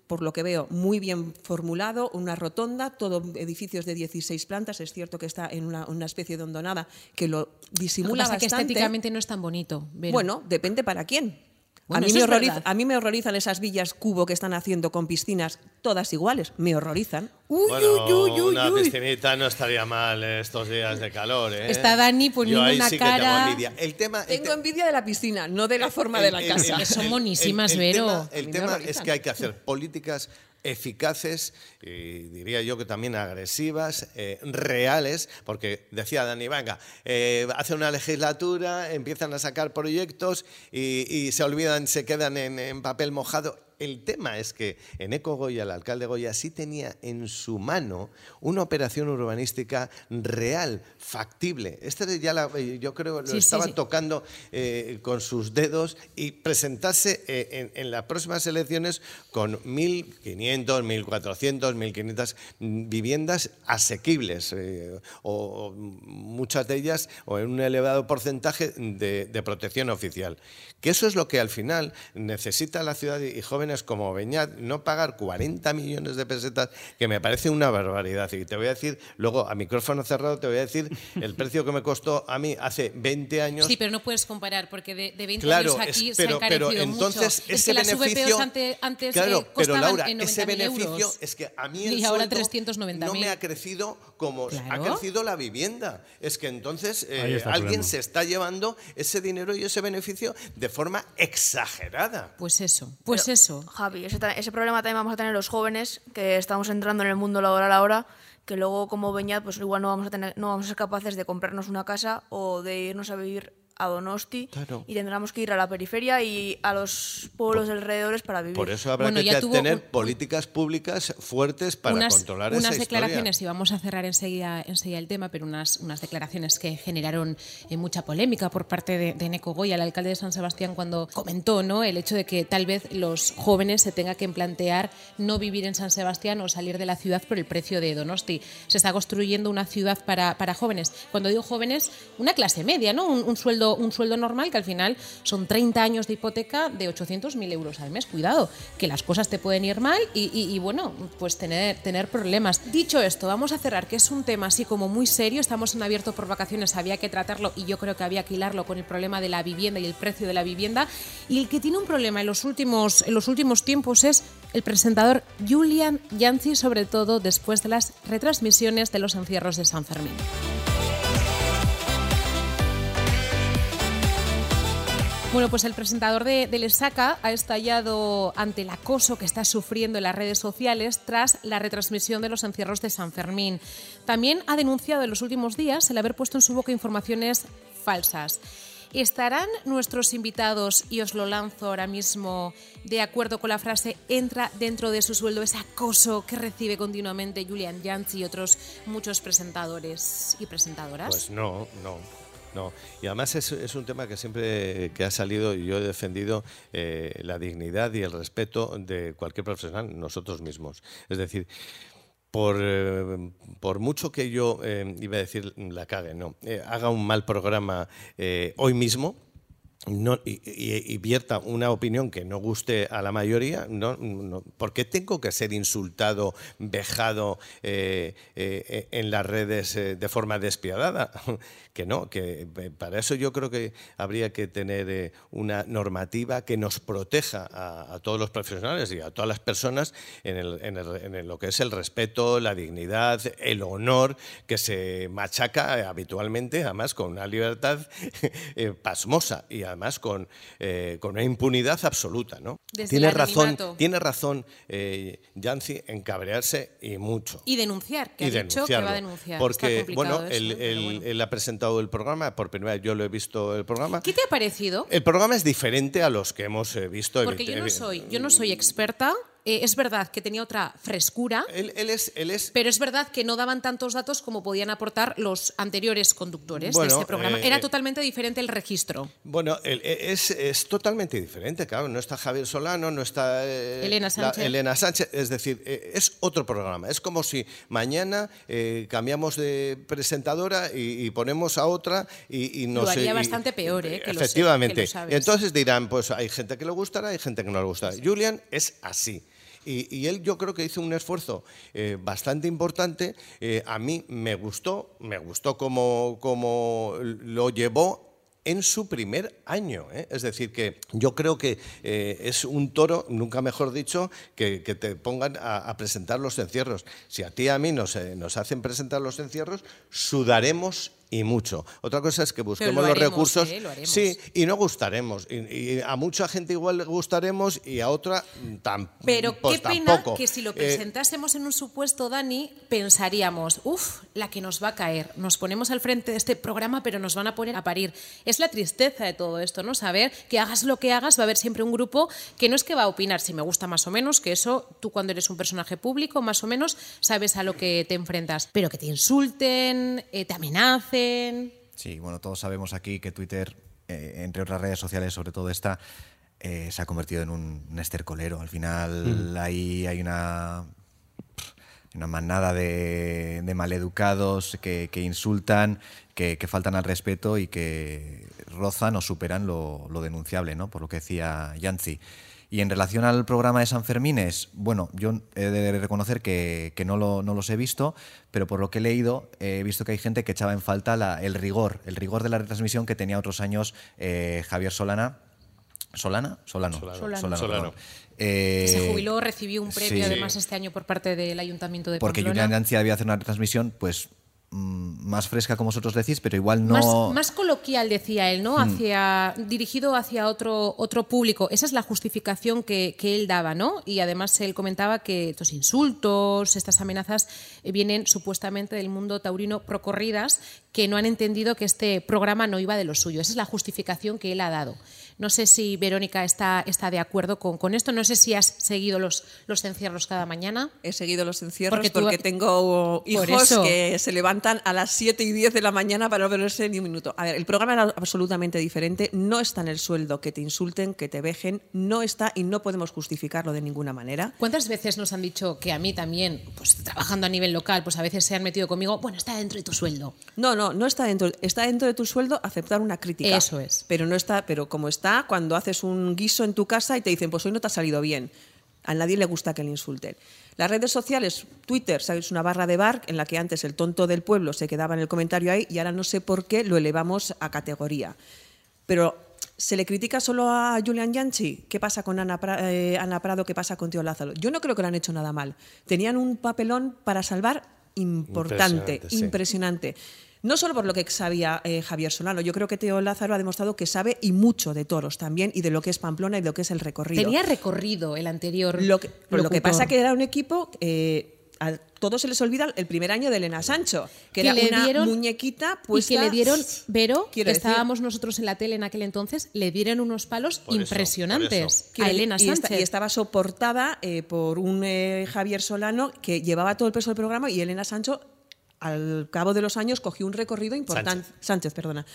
Speaker 6: por lo que veo, muy bien formulado, una rotonda, todo edificios de 16 plantas. Es cierto que está en una, una especie de hondonada que lo
Speaker 1: Lo que
Speaker 6: disimula
Speaker 1: pasa es que estéticamente no es tan bonito.
Speaker 6: Bueno, depende para quién.
Speaker 1: Bueno,
Speaker 6: a, mí me horroriza- a mí me horrorizan esas villas cubo que están haciendo con piscinas, todas iguales. Me horrorizan. Uy,
Speaker 2: Bueno,
Speaker 6: uy, uy, uy,
Speaker 2: una
Speaker 6: uy.
Speaker 2: piscinita no estaría mal estos días de calor. ¿eh?
Speaker 1: Está Dani poniendo
Speaker 2: Yo ahí
Speaker 1: una
Speaker 2: sí
Speaker 1: cara-
Speaker 2: Que tengo envidia. El tema, el
Speaker 6: Tengo
Speaker 2: te-
Speaker 6: envidia de la piscina, no de la forma
Speaker 2: el-
Speaker 6: de la
Speaker 2: el-
Speaker 6: casa.
Speaker 1: Que son monísimas,
Speaker 2: el
Speaker 1: Vero.
Speaker 2: tema- el
Speaker 6: me
Speaker 2: tema es que hay que hacer políticas eficaces y diría yo que también agresivas, eh, reales, porque decía Dani, venga, eh, hace una legislatura, empiezan a sacar proyectos y, se olvidan, se quedan en papel mojado. El tema es que en Eco Goya, el alcalde Goya, sí tenía en su mano una operación urbanística real, factible. Este ya la- eh, yo creo lo
Speaker 1: Sí, sí,
Speaker 2: estaba
Speaker 1: sí.
Speaker 2: tocando eh, con sus dedos y presentarse eh, en, en las próximas elecciones con 1.500, 1.400, 1.500 viviendas asequibles eh, o, o muchas de ellas o en un elevado porcentaje de, de protección oficial. Que eso es lo que al final necesita la ciudad y jóvenes como Beñat, no pagar 40 millones de pesetas, que me parece una barbaridad. Y te voy a decir, luego a micrófono cerrado, te voy a decir el precio que me costó a mí hace 20 años.
Speaker 1: Sí, pero no puedes comparar porque de, de 20
Speaker 2: Claro,
Speaker 1: años aquí
Speaker 2: es-
Speaker 1: se ha
Speaker 2: pero, pero entonces
Speaker 1: mucho. Es
Speaker 2: ese
Speaker 1: que las
Speaker 2: beneficio,
Speaker 1: VPOs ante- antes
Speaker 2: claro,
Speaker 1: eh,
Speaker 2: pero
Speaker 1: costaban
Speaker 2: Laura,
Speaker 1: en
Speaker 2: ese
Speaker 1: 90.000
Speaker 2: beneficio
Speaker 1: euros.
Speaker 2: es que a mí el
Speaker 1: Y ahora
Speaker 2: sueldo
Speaker 1: 390.000.
Speaker 2: no me ha crecido como ha crecido la vivienda. Es que entonces eh, alguien se está llevando ese dinero y ese beneficio de forma exagerada.
Speaker 1: Pues eso, pues
Speaker 4: Pero,
Speaker 1: eso.
Speaker 4: Javi, ese, ese problema también vamos a tener los jóvenes que estamos entrando en el mundo laboral ahora, que luego como Beñat, pues igual no vamos a tener, no vamos a ser capaces de comprarnos una casa o de irnos a vivir a Donosti
Speaker 2: Claro.
Speaker 4: y tendremos que ir a la periferia y a los pueblos alrededores para vivir.
Speaker 2: Por eso habrá
Speaker 1: Bueno,
Speaker 2: que tener
Speaker 1: un-
Speaker 2: políticas públicas fuertes para
Speaker 1: unas,
Speaker 2: controlar
Speaker 1: unas
Speaker 2: esa
Speaker 1: declaraciones,
Speaker 2: historia.
Speaker 1: y vamos a cerrar enseguida, enseguida el tema, pero unas, unas declaraciones que generaron eh, mucha polémica por parte de, de Neco Goya, el alcalde de San Sebastián, cuando comentó ¿no? el hecho de que tal vez los jóvenes se tengan que plantear no vivir en San Sebastián o salir de la ciudad por el precio de Donosti. Se está construyendo una ciudad para, para jóvenes. Cuando digo jóvenes, una clase media, ¿no? un, un sueldo, un sueldo normal que al final son 30 años de hipoteca de 800.000 euros al mes. Cuidado, que las cosas te pueden ir mal y, y- y, bueno, pues tener, tener problemas. Dicho esto, vamos a cerrar, que es un tema así como muy serio. Estamos en abierto por vacaciones, había que tratarlo y yo creo que había que hilarlo con el problema de la vivienda y el precio de la vivienda. Y el que tiene un problema en los últimos, en los últimos tiempos es el presentador Julian Yancy, sobre todo después de las retransmisiones de los encierros de San Fermín. Bueno, pues el presentador de, de Lesaca ha estallado ante el acoso que está sufriendo en las redes sociales tras la retransmisión de los encierros de San Fermín. También ha denunciado en los últimos días el haber puesto en su boca informaciones falsas. ¿Estarán nuestros invitados, y os lo lanzo ahora mismo, de acuerdo con la frase entra dentro de su sueldo ese acoso que recibe continuamente Julian Jantz y otros muchos presentadores y presentadoras?
Speaker 2: Pues no, no. No, y además es, un tema que siempre que ha salido y yo he defendido eh, la dignidad y el respeto de cualquier profesional, nosotros mismos. Es decir, por, eh, por mucho que yo, eh, iba a decir la cague, no, haga un mal programa hoy mismo, no, y, y- vierta una opinión que no guste a la mayoría, no, no, ¿por qué tengo que ser insultado, vejado eh, eh, en las redes eh, de forma despiadada? que no, que para eso yo creo que habría que tener una normativa que nos proteja a, todos los profesionales y a todas las personas en, el- en el- en lo que es el respeto, la dignidad, el honor que se machaca habitualmente, además con una libertad pasmosa y además con, eh, con una impunidad absoluta. ¿no? Tiene razón, tiene razón eh, Yancy en cabrearse y mucho.
Speaker 1: Y denunciar, que
Speaker 2: y
Speaker 1: ha dicho que va a denunciar.
Speaker 2: Porque, bueno,
Speaker 1: eso,
Speaker 2: él, él-
Speaker 1: bueno.
Speaker 2: él ha presentado el programa, por primera vez yo lo he visto el programa.
Speaker 1: ¿Qué te ha parecido?
Speaker 2: El programa es diferente a los que hemos eh, visto.
Speaker 1: Porque yo no soy, yo no soy experta. Eh, es verdad que tenía otra frescura,
Speaker 2: Él, él es, él es
Speaker 1: pero es verdad que no daban tantos datos como podían aportar los anteriores conductores
Speaker 2: Bueno,
Speaker 1: de este programa.
Speaker 2: eh,
Speaker 1: Era
Speaker 2: eh,
Speaker 1: totalmente diferente el registro.
Speaker 2: Bueno, e- es, es totalmente diferente, claro. No está Javier Solano, no está eh,
Speaker 1: Elena
Speaker 2: la-
Speaker 1: Sánchez.
Speaker 2: Elena Sánchez. Es decir, eh, es otro programa. Es como si mañana cambiamos de presentadora y, y ponemos a otra y, y no
Speaker 1: Lo haría bastante peor, ¿eh? que lo sé,
Speaker 2: Efectivamente.
Speaker 1: que lo sabes.
Speaker 2: Entonces dirán, pues hay gente que le gustará, hay gente que no le gustará. Julian es así. Y, él yo creo que hizo un esfuerzo eh, bastante importante. Eh, a mí me gustó, me gustó como, lo llevó en su primer año. ¿eh? Es decir, que yo creo que es un toro, nunca mejor dicho, que, que te pongan a, presentar los encierros. Si a ti y a mí nos, nos hacen presentar los encierros, sudaremos y mucho. Otra cosa es que busquemos
Speaker 1: lo
Speaker 2: los
Speaker 1: haremos,
Speaker 2: recursos.
Speaker 1: ¿eh? Lo.
Speaker 2: Sí, y no gustaremos. Y, y a mucha gente igual le gustaremos y a otra mm, tam-
Speaker 1: Pero
Speaker 2: pues
Speaker 1: qué pena
Speaker 2: tampoco.
Speaker 1: que si lo
Speaker 2: Eh,
Speaker 1: presentásemos en un supuesto, Dani, pensaríamos, uff, la que nos va a caer. Nos ponemos al frente de este programa, pero nos van a poner a parir. Es la tristeza de todo esto, ¿no? Saber que hagas lo que hagas, va a haber siempre un grupo que no es que va a opinar si me gusta más o menos, que eso tú cuando eres un personaje público, más o menos, sabes a lo que te enfrentas. Pero que te insulten, eh, te amenacen.
Speaker 3: Sí, bueno, todos sabemos aquí que Twitter, eh, entre otras redes sociales, sobre todo esta, eh, se ha convertido en un, un estercolero. Al final ahí hay una, una manada de, de maleducados que, que insultan, que, que faltan al respeto y que rozan o superan lo, lo denunciable, ¿no? Por lo que decía Yancy. Y en relación al programa de San Fermines, bueno, yo he de reconocer que, que no, lo- no los he visto, pero por lo que he leído, he visto que hay gente que echaba en falta la- el rigor, el rigor de la retransmisión que tenía otros años eh, Javier Solana. ¿Solana? Solano.
Speaker 1: Solano.
Speaker 2: Solano.
Speaker 3: perdón. Eh,
Speaker 1: Se jubiló, recibió un premio
Speaker 3: sí.
Speaker 1: además este año por parte del Ayuntamiento de
Speaker 3: Porque
Speaker 1: Pamplona.
Speaker 3: Julián Danzi debía hacer una retransmisión, pues más fresca como vosotros decís, pero igual no.
Speaker 1: Más, más coloquial, decía él, ¿no? Hacia, dirigido hacia otro, otro público. Esa es la justificación que, que él daba, ¿no? Y además él comentaba que estos insultos, estas amenazas, eh, vienen supuestamente del mundo taurino procorridas que no han entendido que este programa no iba de lo suyo. Esa es la justificación que él ha dado. No sé si Verónica está, está de acuerdo con, con esto. No sé si has seguido los, los encierros cada mañana.
Speaker 6: He seguido los encierros
Speaker 1: Porque
Speaker 6: tengo hijos que se levantan a las 7 y 10 de la mañana para no verse ni un minuto. A ver, el programa era absolutamente diferente. No está en el sueldo que te insulten, que te vejen. No está y no podemos justificarlo de ninguna manera.
Speaker 1: ¿Cuántas veces nos han dicho que a mí también, pues trabajando a nivel local, pues a veces se han metido conmigo, bueno, está dentro de tu sueldo?
Speaker 6: No, no, no está dentro. Está dentro de tu sueldo aceptar una crítica.
Speaker 1: Eso es.
Speaker 6: Pero no está, pero como está cuando haces un guiso en tu casa y te dicen, pues hoy no te ha salido bien. A nadie le gusta que le insulten. Las redes sociales, Twitter, sabes, una barra de bar en la que antes el tonto del pueblo se quedaba en el comentario ahí y ahora no sé por qué lo elevamos a categoría. Pero ¿se le critica solo a Julian Yanchi? ¿Qué pasa con Ana, Pra- eh, Ana Prado? ¿Qué pasa con Tío Lázaro? Yo no creo que lo han hecho nada mal. Tenían un papelón para salvar importante,
Speaker 2: Impresionante, sí.
Speaker 6: No solo por lo que sabía eh, Javier Solano, yo creo que Teo Lázaro ha demostrado que sabe y mucho de toros también y de lo que es Pamplona y de lo que es el recorrido.
Speaker 1: Tenía recorrido el anterior.
Speaker 6: Lo que, lo que pasa que era un equipo, eh, a todos se les olvida el primer año de Elena Sancho, que,
Speaker 1: Que
Speaker 6: era
Speaker 1: le
Speaker 6: una
Speaker 1: dieron-
Speaker 6: muñequita
Speaker 1: y
Speaker 6: puesta...
Speaker 1: que le dieron, Vero, que
Speaker 6: decir-
Speaker 1: estábamos nosotros en la tele en aquel entonces, le dieron unos palos
Speaker 2: eso,
Speaker 1: impresionantes
Speaker 2: eso.
Speaker 1: a Elena
Speaker 6: y esta-
Speaker 1: Sánchez.
Speaker 6: y estaba soportada eh, por un eh, Javier Solano que llevaba todo el peso del programa y Elena Sancho, al cabo de los años, cogió un recorrido importante. Sánchez. perdona.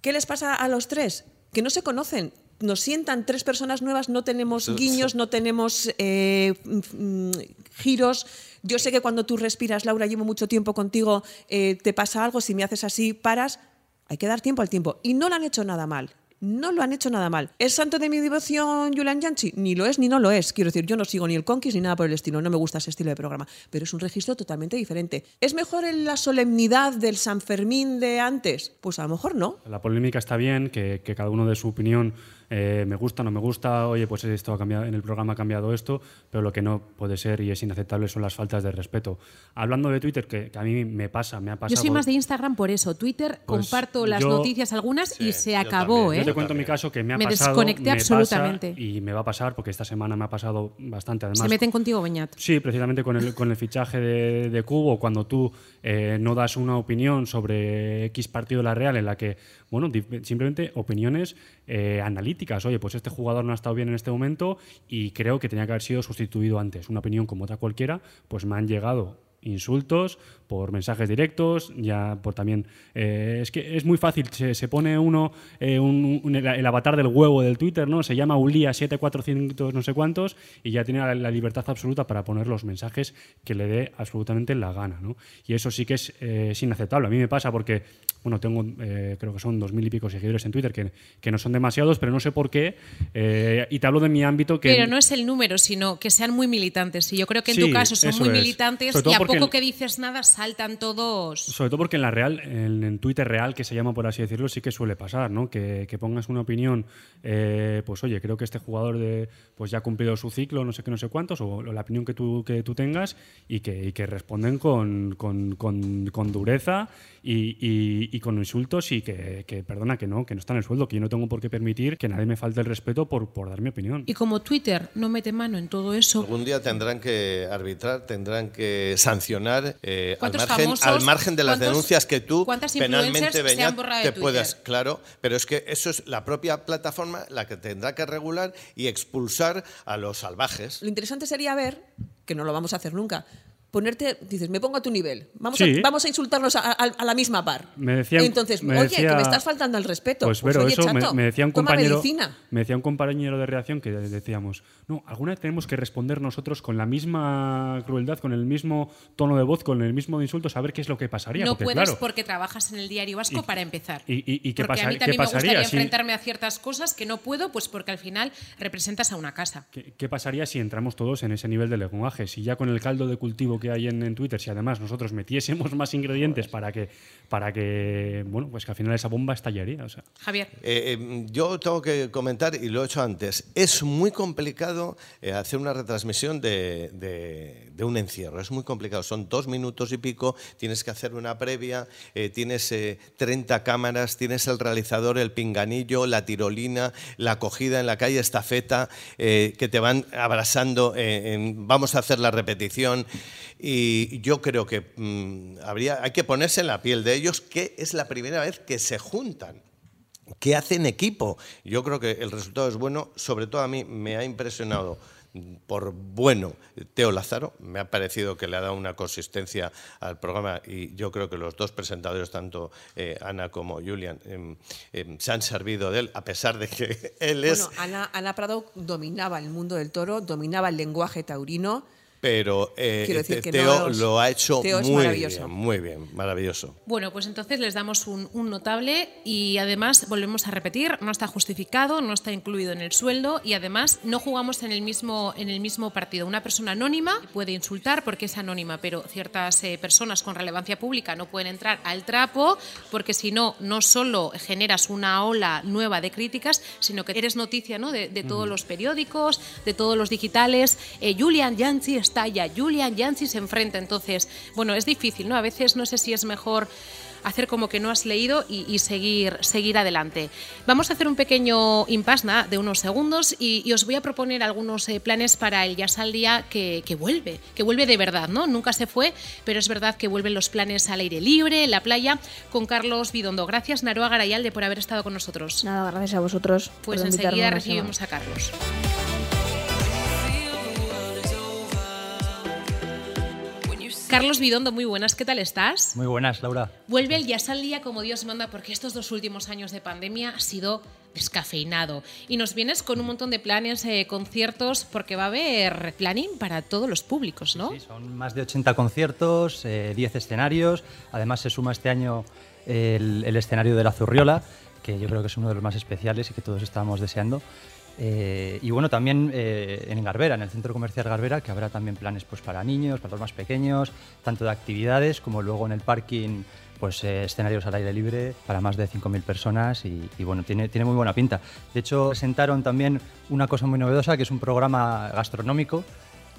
Speaker 6: ¿Qué les pasa a los tres? Que no se conocen. Nos sientan tres personas nuevas, no tenemos guiños, no tenemos eh, mm, giros. Yo sé que cuando tú respiras, Laura, llevo mucho tiempo contigo, eh, te pasa algo, si me haces así, paras. Hay que dar tiempo al tiempo. Y no lo han hecho nada mal. No lo han hecho nada mal. ¿Es santo de mi devoción Julian Yanchi? Ni lo es ni no lo es. Quiero decir, yo no sigo ni el Conquist ni nada por el estilo. No me gusta ese estilo de programa. Pero es un registro totalmente diferente. ¿Es mejor en la solemnidad del San Fermín de antes? Pues a lo mejor no.
Speaker 5: La polémica está bien, que, que cada uno dé su opinión, eh, me gusta, no me gusta, oye, pues esto ha cambiado, en el programa ha cambiado esto, pero lo que no puede ser y es inaceptable son las faltas de respeto. Hablando de Twitter, que, que a mí me pasa, me ha pasado...
Speaker 1: Yo soy más de Instagram por eso. Twitter
Speaker 5: Pues
Speaker 1: comparto las
Speaker 5: yo-
Speaker 1: noticias algunas
Speaker 2: Sí,
Speaker 1: y se
Speaker 2: yo
Speaker 1: acabó,
Speaker 2: también.
Speaker 1: ¿eh?
Speaker 5: Yo te cuento mi caso que me ha
Speaker 1: Me
Speaker 5: pasado.
Speaker 1: desconecté
Speaker 5: me
Speaker 1: absolutamente.
Speaker 5: pasa y me va a pasar porque esta semana me ha pasado bastante. Además,
Speaker 1: Se meten contigo, Beñat.
Speaker 5: Sí, precisamente con el, con el fichaje de, de Cubo, cuando tú eh, no das una opinión sobre X partido de la Real en la que, bueno, simplemente opiniones eh, analíticas. Oye, pues este jugador no ha estado bien en este momento y creo que tenía que haber sido sustituido antes. Una opinión como otra cualquiera, pues me han llegado insultos por mensajes directos, ya por también... eh, es que es muy fácil, se, se pone uno eh, un- un- el, avatar del huevo del Twitter, ¿no? Se llama Ulia7400 no sé cuántos y ya tiene la, la libertad absoluta para poner los mensajes que le dé absolutamente la gana, ¿no? Y eso sí que es, eh, es inaceptable. A mí me pasa porque, bueno, tengo, eh, creo que son dos mil y pico seguidores en Twitter, que, que no son demasiados, pero no sé por qué. eh, y te hablo de mi ámbito que...
Speaker 1: Pero no es el número, sino que sean muy militantes. Y yo creo que en
Speaker 5: Sí,
Speaker 1: tu caso son muy
Speaker 5: es.
Speaker 1: militantes y a poco que dices nada saltan todos.
Speaker 5: Sobre todo porque en la real, en, en Twitter real, que se llama por así decirlo, sí que suele pasar, ¿no? Que, que pongas una opinión, eh, pues oye, creo que este jugador de, pues ya ha cumplido su ciclo, no sé qué, no sé cuántos, o la opinión que tú, que tú tengas, y que, y que responden con, con- con- con dureza y, y- y con insultos y que, que, perdona, que no, que no está en el sueldo, que yo no tengo por qué permitir que nadie me falte el respeto por, por dar mi opinión.
Speaker 1: Y como Twitter no mete mano en todo eso,
Speaker 2: Algún día tendrán que arbitrar, tendrán que sancionar eh, al,
Speaker 1: ¿Cuántos
Speaker 2: margen,
Speaker 1: famosos,
Speaker 2: al margen de las denuncias que tú penalmente Beñat, te puedas. Claro, pero es que eso es la propia plataforma la que tendrá que regular y expulsar a los salvajes.
Speaker 6: Lo interesante sería ver, que no lo vamos a hacer nunca, ponerte, dices, me pongo a tu nivel, vamos,
Speaker 5: Sí.
Speaker 6: a, vamos a insultarnos a, a- a la misma par.
Speaker 5: Me decían-
Speaker 6: Entonces,
Speaker 5: me
Speaker 6: oye,
Speaker 5: decía-
Speaker 6: que me estás faltando al respeto.
Speaker 5: Pues, pero
Speaker 6: oye,
Speaker 5: eso me-
Speaker 6: chato,
Speaker 5: me, decía un compañero,
Speaker 6: medicina.
Speaker 5: me decía un compañero de redacción que decíamos, no, alguna vez tenemos que responder nosotros con la misma crueldad, con el mismo tono de voz, con el mismo insulto, saber qué es lo que pasaría.
Speaker 1: no
Speaker 5: porque,
Speaker 1: puedes
Speaker 5: claro,
Speaker 1: porque trabajas en el Diario Vasco
Speaker 5: Y-
Speaker 1: para empezar.
Speaker 5: y- y- y qué
Speaker 1: porque a mí
Speaker 5: qué
Speaker 1: también me
Speaker 5: pasaría
Speaker 1: gustaría
Speaker 5: si-
Speaker 1: enfrentarme a ciertas cosas que no puedo, pues porque al final representas a una casa.
Speaker 5: ¿Qué, qué pasaría si entramos todos en ese nivel de lenguaje? Si ya con el caldo de cultivo que hay en, en Twitter, si además nosotros metiésemos más ingredientes para que, para que, bueno, pues que al final esa bomba estallaría. O sea,
Speaker 1: Javier.
Speaker 2: Eh, eh, yo tengo que comentar, y lo he hecho antes, es muy complicado eh, hacer una retransmisión de, de- de un encierro. Es muy complicado. Son dos minutos y pico, tienes que hacer una previa, eh, tienes eh, 30 cámaras, tienes el realizador, el pinganillo, la tirolina, la acogida en la calle, estafeta, eh, que te van abrasando. eh, en, vamos a hacer la repetición. Y yo creo que mm, habría, hay que ponerse en la piel de ellos, que es la primera vez que se juntan que hacen equipo. Yo creo que el resultado es bueno, sobre todo a mí me ha impresionado mm, por bueno Teo Lázaro, me ha parecido que le ha dado una consistencia al programa y yo creo que los dos presentadores, tanto eh, Ana como Julian, em, em, se han servido de él, a pesar de que él es...
Speaker 6: Bueno, Ana, Ana Prado dominaba el mundo del toro, dominaba el lenguaje taurino.
Speaker 2: Pero eh,
Speaker 6: Quiero decir que
Speaker 2: Teo
Speaker 6: no
Speaker 2: lo ha hecho muy bien, muy bien, maravilloso.
Speaker 1: Bueno, pues entonces les damos un, un notable y además volvemos a repetir, no está justificado, no está incluido en el sueldo y además no jugamos en el mismo, en el mismo partido. Una persona anónima puede insultar porque es anónima, pero ciertas eh, personas con relevancia pública no pueden entrar al trapo porque si no, no solo generas una ola nueva de críticas, sino que eres noticia ¿no? de, de todos los periódicos, de todos los digitales. Eh, Julian Yancy estalla, Julian Yancy se enfrenta. Entonces, bueno, es difícil, ¿no? A veces no sé si es mejor hacer como que no has leído y, y seguir, seguir adelante. Vamos a hacer un pequeño impasse nada, de unos segundos y, y os voy a proponer algunos eh, planes para el Jazz al Día que, que vuelve, que vuelve de verdad, ¿no? Nunca se fue, pero es verdad que vuelven los planes al aire libre, en la playa, con Carlos Bidondo. Gracias, Naroa Garayalde, por haber estado con nosotros.
Speaker 4: Nada, gracias a vosotros.
Speaker 1: Pues enseguida recibimos a Carlos. Carlos Bidondo, muy buenas, ¿qué tal estás?
Speaker 7: Muy buenas, Laura.
Speaker 1: Vuelve el Jazz al Día como Dios manda, porque estos dos últimos años de pandemia ha sido descafeinado. Y nos vienes con un montón de planes, eh, conciertos, porque va a haber planning para todos los públicos, ¿no?
Speaker 7: Sí, son más de 80 conciertos, eh, 10 escenarios. Además se suma este año el, el escenario de la Zurriola, que yo creo que es uno de los más especiales y que todos estábamos deseando. Eh, y bueno, también eh, en Garbera, en el Centro Comercial Garbera, que habrá también planes pues, para niños, para los más pequeños, tanto de actividades como luego en el parking, pues eh, escenarios al aire libre para más de 5.000 personas y, bueno, tiene, tiene muy buena pinta. De hecho, presentaron también una cosa muy novedosa, que es un programa gastronómico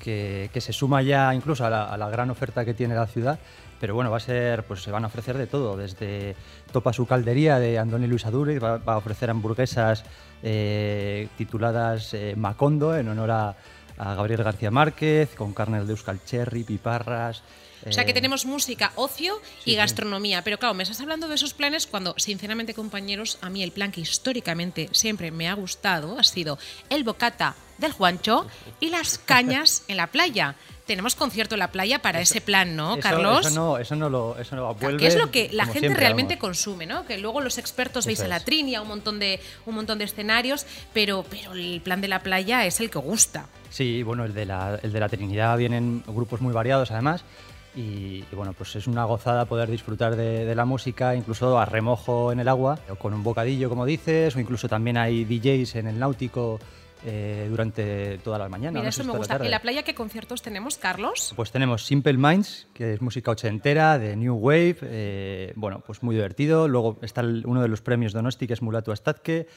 Speaker 7: que, que se suma ya incluso a la gran oferta que tiene la ciudad pero bueno, va a ser, pues se van a ofrecer de todo, desde Topa su caldería de Andoni Luis Aduri, va, va a ofrecer hamburguesas eh, tituladas eh, Macondo, en honor a, a, Gabriel García Márquez, con carnes de Euskal Cherry, piparras.
Speaker 1: O sea que tenemos música, ocio y gastronomía. Sí. Pero claro, me estás hablando de esos planes cuando, sinceramente, compañeros, a mí el plan que históricamente siempre me ha gustado ha sido el bocata del Juancho y las cañas en la playa tenemos concierto en la playa para eso, ese plan, ¿no,
Speaker 7: eso,
Speaker 1: Carlos?
Speaker 7: Eso no, eso no lo, eso no vuelve.
Speaker 1: Que es lo que la gente
Speaker 7: siempre,
Speaker 1: realmente
Speaker 7: vamos.
Speaker 1: consume, ¿no? Que luego los expertos veis a la. Trinia, un montón de un montón de escenarios, pero, pero el plan de la playa es el que gusta.
Speaker 7: Sí, bueno, el de la, el de la Trinidad vienen grupos muy variados además. Y, y, bueno, pues es una gozada poder disfrutar de, de, la música, incluso a remojo en el agua, o con un bocadillo, como dices, o incluso también hay DJs en el náutico eh, durante toda la mañana.
Speaker 1: Mira, eso me gusta. ¿En la playa qué conciertos tenemos, Carlos?
Speaker 7: Pues tenemos Simple Minds, que es música ochentera, de New Wave, eh, bueno, pues muy divertido. Luego está el, uno de los premios Donosti, que es Mulatu Astatke.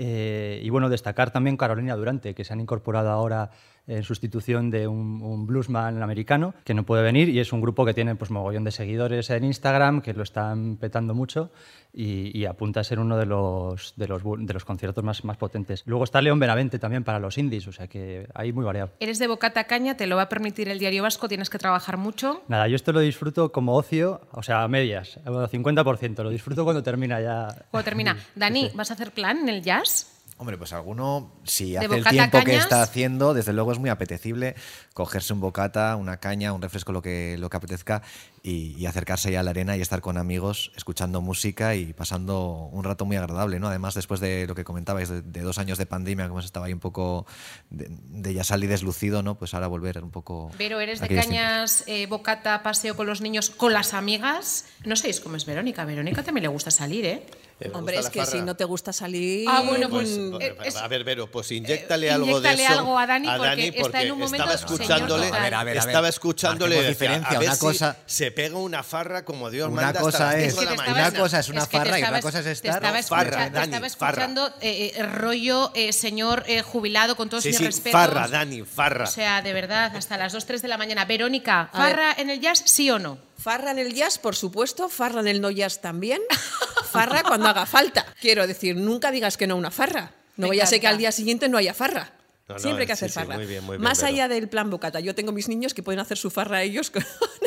Speaker 7: Eh, y bueno, destacar también Carolina Durante, que se han incorporado ahora en sustitución de un, un, bluesman americano que no puede venir y es un grupo que tiene pues mogollón de seguidores en Instagram que lo están petando mucho y, y apunta a ser uno de los, de los, de los conciertos más, más potentes. Luego está León Benavente también para los indies, o sea que ahí muy variado.
Speaker 1: Eres de Bocata Caña, te lo va a permitir el Diario Vasco, tienes que trabajar mucho.
Speaker 7: Nada, yo esto lo disfruto como ocio, o sea, a medias, a 50%, lo disfruto cuando termina ya.
Speaker 1: Cuando termina. Dani, ¿vas a hacer plan en el jazz?
Speaker 8: Hombre, pues alguno, si hace el tiempo que está haciendo, desde luego es muy apetecible cogerse un bocata, una caña, un refresco, lo que, lo que apetezca, y, y, acercarse ya a la arena y estar con amigos, escuchando música y pasando un rato muy agradable, ¿no? Además, después de lo que comentabais, de, de dos años de pandemia, como estaba ahí un poco de, de, ya salir deslucido, ¿no? Pues ahora volver un poco.
Speaker 1: Pero eres de cañas, eh, bocata, paseo con los niños, con las amigas. No sé cómo es Verónica. Verónica también le gusta salir, ¿eh?
Speaker 6: Eh, Hombre, es que farra. si no te gusta salir.
Speaker 1: Ah, bueno, pues.
Speaker 2: pues es, a ver, Vero, pues inyectale eh, algo de eso.
Speaker 1: algo a Dani,
Speaker 2: a Dani
Speaker 1: porque, está en un momento.
Speaker 2: Estaba escuchándole.
Speaker 1: Señor,
Speaker 8: a ver, a ver, a ver.
Speaker 2: Estaba escuchándole.
Speaker 8: Marquemos diferencia.
Speaker 2: a ver
Speaker 8: una
Speaker 2: si
Speaker 8: cosa.
Speaker 2: Se pega una farra como Dios
Speaker 8: una
Speaker 2: manda.
Speaker 8: Cosa
Speaker 2: hasta
Speaker 8: es,
Speaker 2: las 5 de la
Speaker 8: una cosa es una
Speaker 1: es que
Speaker 8: farra y
Speaker 1: estabas,
Speaker 8: otra cosa es
Speaker 1: te
Speaker 8: estar.
Speaker 1: estaba,
Speaker 2: no,
Speaker 1: escucha,
Speaker 2: farra,
Speaker 1: te
Speaker 2: Dani,
Speaker 1: estaba escuchando eh, rollo eh, señor eh, jubilado con todos
Speaker 2: sí,
Speaker 1: mis
Speaker 2: sí,
Speaker 1: respetos.
Speaker 2: Farra, Dani, farra.
Speaker 1: O sea, de verdad, hasta las 2, 3 de la mañana. Verónica, ¿farra en el jazz, sí o no?
Speaker 6: Farra en el jazz, por supuesto, farra en el no jazz también. farra cuando haga falta. Quiero decir, nunca digas que no a una farra. No
Speaker 1: Me
Speaker 6: vaya a ser que al día siguiente no haya farra.
Speaker 2: No, no,
Speaker 6: Siempre hay que hacer
Speaker 2: sí,
Speaker 6: farra.
Speaker 2: muy bien, muy bien,
Speaker 6: Más allá del plan bocata. Yo tengo mis niños que pueden hacer su farra ellos con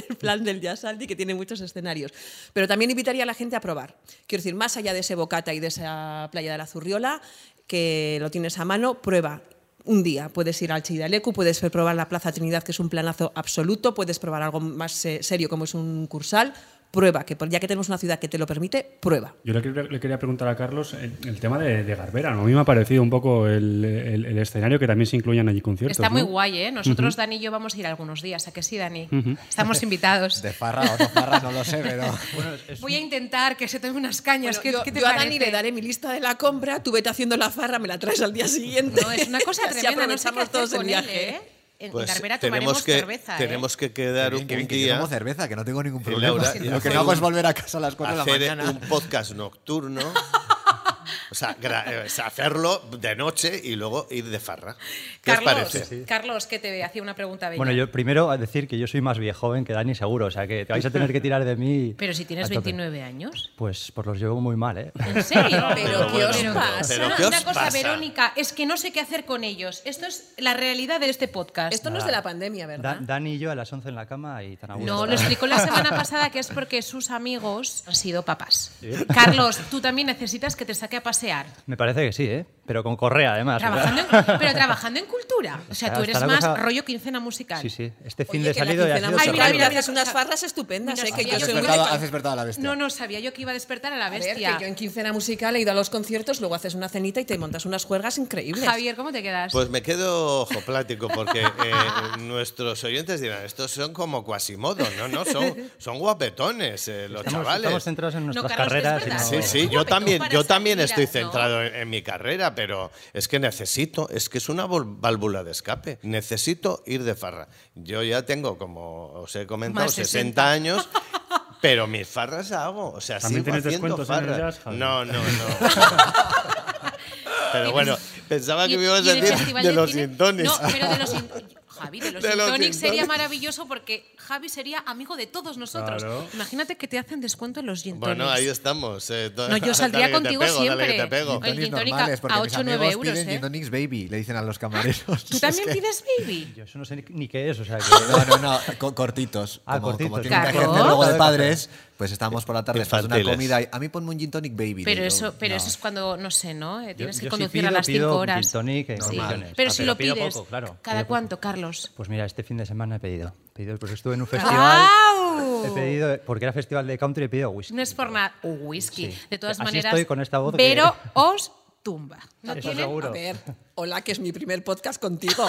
Speaker 6: el plan del jazz Aldi, que tiene muchos escenarios. Pero también invitaría a la gente a probar. Quiero decir, más allá de ese bocata y de esa playa de la Zurriola, que lo tienes a mano, prueba. Un día puedes ir al Chidalecu, puedes probar la Plaza Trinidad, que es un planazo absoluto, puedes probar algo más serio como es un cursal, prueba, que ya que tenemos una ciudad que te lo permite, prueba.
Speaker 5: Yo le, quería- le quería preguntar a Carlos el, el tema de, de Garbera. ¿no? A mí me ha parecido un poco el, el- el escenario que también se incluyan allí conciertos.
Speaker 1: Está muy
Speaker 5: ¿no?
Speaker 1: guay, ¿eh? Nosotros, Dani y yo, vamos a ir algunos días. ¿A que sí, Dani? Estamos invitados.
Speaker 8: De farra o no farra, no lo sé, pero.
Speaker 1: Voy a intentar que se tome unas cañas.
Speaker 6: Bueno,
Speaker 1: ¿Qué,
Speaker 6: yo
Speaker 1: qué te
Speaker 6: yo a? Dani le daré mi lista de la compra, tú vete haciendo la farra, me la traes al día siguiente.
Speaker 1: No, es una cosa tremenda. No sé qué
Speaker 6: aprovechamos
Speaker 1: hacer
Speaker 6: todos el
Speaker 1: con
Speaker 6: viaje.
Speaker 1: él, ¿eh? En
Speaker 2: Pues
Speaker 1: Garbera
Speaker 2: tenemos
Speaker 1: tomaremos
Speaker 2: que,
Speaker 1: cerveza, ¿eh?
Speaker 2: tenemos que quedar un,
Speaker 8: Que, bien,
Speaker 2: un
Speaker 8: que yo tomo cerveza, que no tengo ningún problema.
Speaker 2: Laura,
Speaker 8: lo que
Speaker 2: hacer
Speaker 8: no hago es volver a casa a las 4 de la
Speaker 2: hacer
Speaker 8: mañana.
Speaker 2: un podcast nocturno O sea, eh, hacerlo de noche y luego ir de farra. ¿Qué
Speaker 1: Carlos,
Speaker 2: os parece?
Speaker 1: Carlos, que te hacía una pregunta bella.
Speaker 7: Bueno, yo primero a decir que yo soy más viejo joven que Dani, seguro. O sea, que te vais a tener que tirar de mí.
Speaker 1: Pero si tienes
Speaker 7: a tope.
Speaker 1: 29 años.
Speaker 7: Pues, pues los llevo muy mal, ¿eh?
Speaker 1: ¿En serio?
Speaker 6: Pero, ¿qué os
Speaker 2: bueno,
Speaker 6: pasa?
Speaker 2: pero ¿qué os
Speaker 1: una cosa,
Speaker 2: pasa?
Speaker 1: Verónica, es que no sé qué hacer con ellos. Esto es la realidad de este podcast.
Speaker 6: Esto no es de la pandemia,
Speaker 7: Da-
Speaker 6: ¿verdad?
Speaker 7: Dani y yo a las 11 en la cama y tan a gusto.
Speaker 1: No, lo explicó la semana pasada que es porque sus amigos han sido papás. Carlos, tú también necesitas que te saque a
Speaker 7: Me parece que sí, ¿eh? Pero con correa, además.
Speaker 1: Trabajando en- pero trabajando en cultura. O sea,
Speaker 7: Está-
Speaker 1: tú eres más
Speaker 7: cosa-
Speaker 1: rollo quincena musical.
Speaker 7: Sí, sí. Este fin
Speaker 6: Oye,
Speaker 7: de salido ya ha
Speaker 6: quincena
Speaker 7: sido
Speaker 1: Ay, mira, mira,
Speaker 6: haces unas farras estupendas,
Speaker 1: Mira,
Speaker 6: ¿eh? que yo
Speaker 1: has
Speaker 6: soy
Speaker 8: Has despertado,
Speaker 6: de-
Speaker 8: has despertado a la bestia.
Speaker 1: No, no, sabía yo que iba a despertar a la
Speaker 6: A ver,
Speaker 1: bestia.
Speaker 6: que yo en quincena musical he ido a los conciertos, luego haces una cenita y te montas unas juergas increíbles.
Speaker 1: Javier, ¿cómo te quedas?
Speaker 2: Pues me quedo ojoplático porque eh, nuestros oyentes dirán, estos son como Quasimodo, no, no, son, son guapetones eh, los
Speaker 7: Estamos,
Speaker 2: chavales.
Speaker 7: estamos centrados en
Speaker 1: No,
Speaker 7: nuestras
Speaker 1: Carlos, es
Speaker 7: carreras. no-
Speaker 2: Sí, sí,
Speaker 1: No,
Speaker 2: yo también, yo también
Speaker 1: a-
Speaker 2: estoy
Speaker 1: ¿no?
Speaker 2: centrado en, en mi carrera, pero es que necesito, es que es una válvula de escape. Necesito ir de farra. Yo ya tengo, como os he comentado,
Speaker 1: Más
Speaker 2: 60
Speaker 1: 60.
Speaker 2: años. Pero mis farras hago, o sea,
Speaker 5: ¿También
Speaker 2: sigo
Speaker 5: tienes
Speaker 2: haciendo
Speaker 5: descuentos en el
Speaker 2: farras.
Speaker 5: jazz,
Speaker 2: no, no, no. Pero bueno, pensaba que me ibas a decir de los sintonis.
Speaker 1: No, pero de los Javi, de los
Speaker 2: De los
Speaker 1: sería maravilloso porque Javi sería amigo de todos nosotros.
Speaker 5: Claro.
Speaker 1: Imagínate que te hacen descuento en los gin
Speaker 2: Bueno,
Speaker 1: tonics.
Speaker 2: ahí estamos. eh, to-
Speaker 1: No, yo saldría
Speaker 2: dale que te
Speaker 1: contigo
Speaker 2: pego, dale que
Speaker 1: siempre.
Speaker 2: te pego.
Speaker 1: El
Speaker 8: Gin
Speaker 1: tonic a-
Speaker 8: normales, porque
Speaker 1: a
Speaker 8: mis
Speaker 1: 8 o 9
Speaker 8: amigos
Speaker 1: euros,
Speaker 8: piden
Speaker 1: ¿eh?
Speaker 8: gin tonics baby, le dicen a los camareros.
Speaker 1: ¿Tú también pides baby?
Speaker 7: Yo eso no sé ni, qué es, o sea que...
Speaker 8: No, no, no, co- cortitos.
Speaker 7: Ah,
Speaker 8: como,
Speaker 7: cortitos.
Speaker 8: como tienen que
Speaker 1: Carlos.
Speaker 8: hacer luego de padres, pues estamos por la tarde después de una comida y a mí ponme un gin tonic baby.
Speaker 1: Pero eso, pero
Speaker 8: no.
Speaker 1: eso es cuando, no sé, ¿no? Eh, Tienes
Speaker 7: yo
Speaker 1: que conducir
Speaker 7: pido,
Speaker 1: a las
Speaker 7: pido
Speaker 1: 5
Speaker 7: un
Speaker 1: horas.
Speaker 7: gin tonic
Speaker 1: Sí. Pero
Speaker 7: Ah,
Speaker 1: si lo
Speaker 7: pido
Speaker 1: pides,
Speaker 7: poco, claro.
Speaker 1: ¿cada cuánto, Carlos?
Speaker 7: Pues mira, este fin de semana he pedido. He pedido porque estuve en un festival.
Speaker 1: ¡Au!
Speaker 7: He pedido, porque era festival de country, he pedido whisky.
Speaker 1: No es por nada. O whisky.
Speaker 7: Sí.
Speaker 1: De todas
Speaker 7: Así
Speaker 1: maneras.
Speaker 7: estoy con esta voz que-
Speaker 1: Pero os tumba. ¿No
Speaker 7: Eso
Speaker 1: tiene?
Speaker 7: seguro.
Speaker 6: A ver, hola, que es mi primer podcast contigo.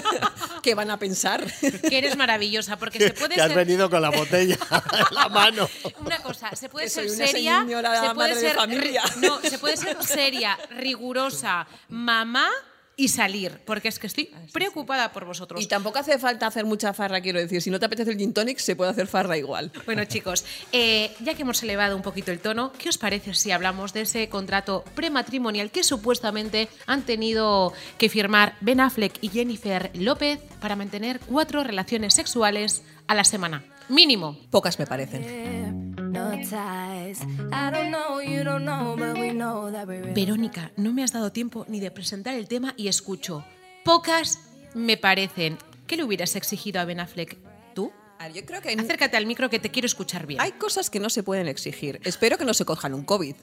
Speaker 6: ¿Qué van a pensar?
Speaker 1: Que eres maravillosa, porque se puede
Speaker 2: que has
Speaker 1: ser.
Speaker 2: venido con la botella en la mano.
Speaker 1: Una cosa, se puede
Speaker 6: Que
Speaker 1: ser
Speaker 6: soy una
Speaker 1: seria,
Speaker 6: señora
Speaker 1: se puede
Speaker 6: madre de
Speaker 1: ser
Speaker 6: familia.
Speaker 1: ri- no, se puede ser seria, rigurosa, mamá y salir, porque es que estoy preocupada por vosotros.
Speaker 6: Y tampoco hace falta hacer mucha farra, quiero decir. Si no te apetece el gin tonic, se puede hacer farra igual.
Speaker 1: Bueno, chicos, eh, ya que hemos elevado un poquito el tono, ¿qué os parece si hablamos de ese contrato prematrimonial que supuestamente han tenido que firmar Ben Affleck y Jennifer López para mantener cuatro relaciones sexuales a la semana? Mínimo.
Speaker 6: Pocas me parecen.
Speaker 1: Verónica, no me has dado tiempo ni de presentar el tema y escucho. Pocas me parecen. ¿Qué le hubieras exigido a Ben Affleck? ¿Tú?
Speaker 6: Yo creo que hay,
Speaker 1: Acércate al micro que te quiero escuchar bien.
Speaker 6: hay cosas que no se pueden exigir. Espero que no se cojan un COVID.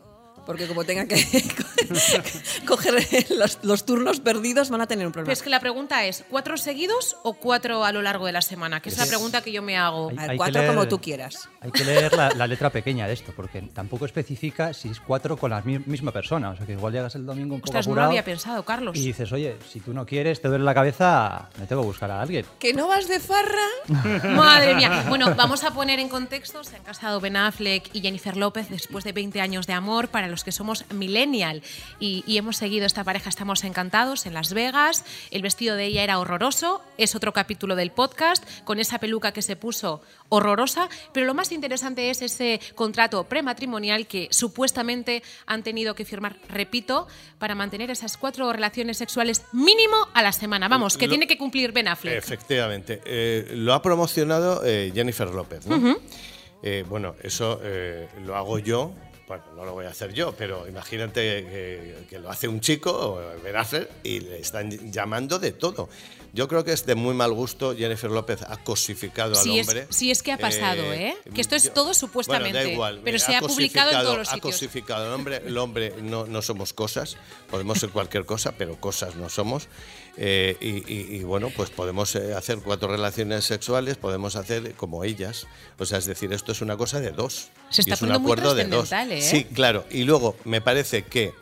Speaker 6: Porque como tengan que coger los, los turnos perdidos, van a tener un
Speaker 1: Pero
Speaker 6: problema.
Speaker 1: es que la pregunta es, ¿cuatro seguidos o cuatro a lo largo de la semana? Que es la pregunta que yo me hago.
Speaker 7: Hay- hay
Speaker 6: cuatro
Speaker 7: leer-
Speaker 6: como tú quieras.
Speaker 7: Hay que leer la, la letra pequeña de esto, porque tampoco especifica si es cuatro con la mi- misma persona. O sea, que igual llegas el domingo un poco
Speaker 1: Ostras, no lo había pensado, Carlos.
Speaker 7: y dices, oye, si tú no quieres, te duele la cabeza, me tengo que buscar a alguien.
Speaker 6: ¿Que no vas de farra?
Speaker 1: Madre mía. Bueno, vamos a poner en contexto. Se han casado Ben Affleck y Jennifer López después de 20 años de amor para los que somos millennial. Y, y hemos seguido esta pareja, estamos encantados en Las Vegas. El vestido de ella era horroroso. Es otro capítulo del podcast con esa peluca que se puso horrorosa. Pero lo más interesante es ese contrato prematrimonial que supuestamente han tenido que firmar, repito, para mantener esas cuatro relaciones sexuales mínimo a la semana. Vamos, que
Speaker 2: Lo-
Speaker 1: tiene que cumplir Ben Affleck.
Speaker 2: Efectivamente. Eh, lo ha promocionado eh, Jennifer López. ¿no? Eh, bueno, eso lo hago yo. Bueno, no lo voy a hacer yo, pero imagínate que, que lo hace un chico, Affleck, y le están llamando de todo. Yo creo que es de muy mal gusto. Jennifer López ha cosificado al
Speaker 1: Sí es-
Speaker 2: hombre.
Speaker 1: sí es que ha pasado, ¿eh? Que esto es todo supuestamente,
Speaker 2: Bueno, da igual.
Speaker 1: pero
Speaker 2: eh,
Speaker 1: se ha publicado en todos los
Speaker 2: Ha
Speaker 1: sitios.
Speaker 2: cosificado al hombre. El hombre no, no somos cosas. Podemos ser cualquier cosa, pero cosas no somos. Eh, y, y- y, bueno, pues podemos eh, hacer cuatro relaciones sexuales, podemos hacer como ellas. O sea, es decir, esto es una cosa de dos.
Speaker 1: Se está
Speaker 2: y es un
Speaker 1: poniendo muy
Speaker 2: acuerdo de dos.
Speaker 1: ¿eh?
Speaker 2: Sí, claro. Y luego me parece que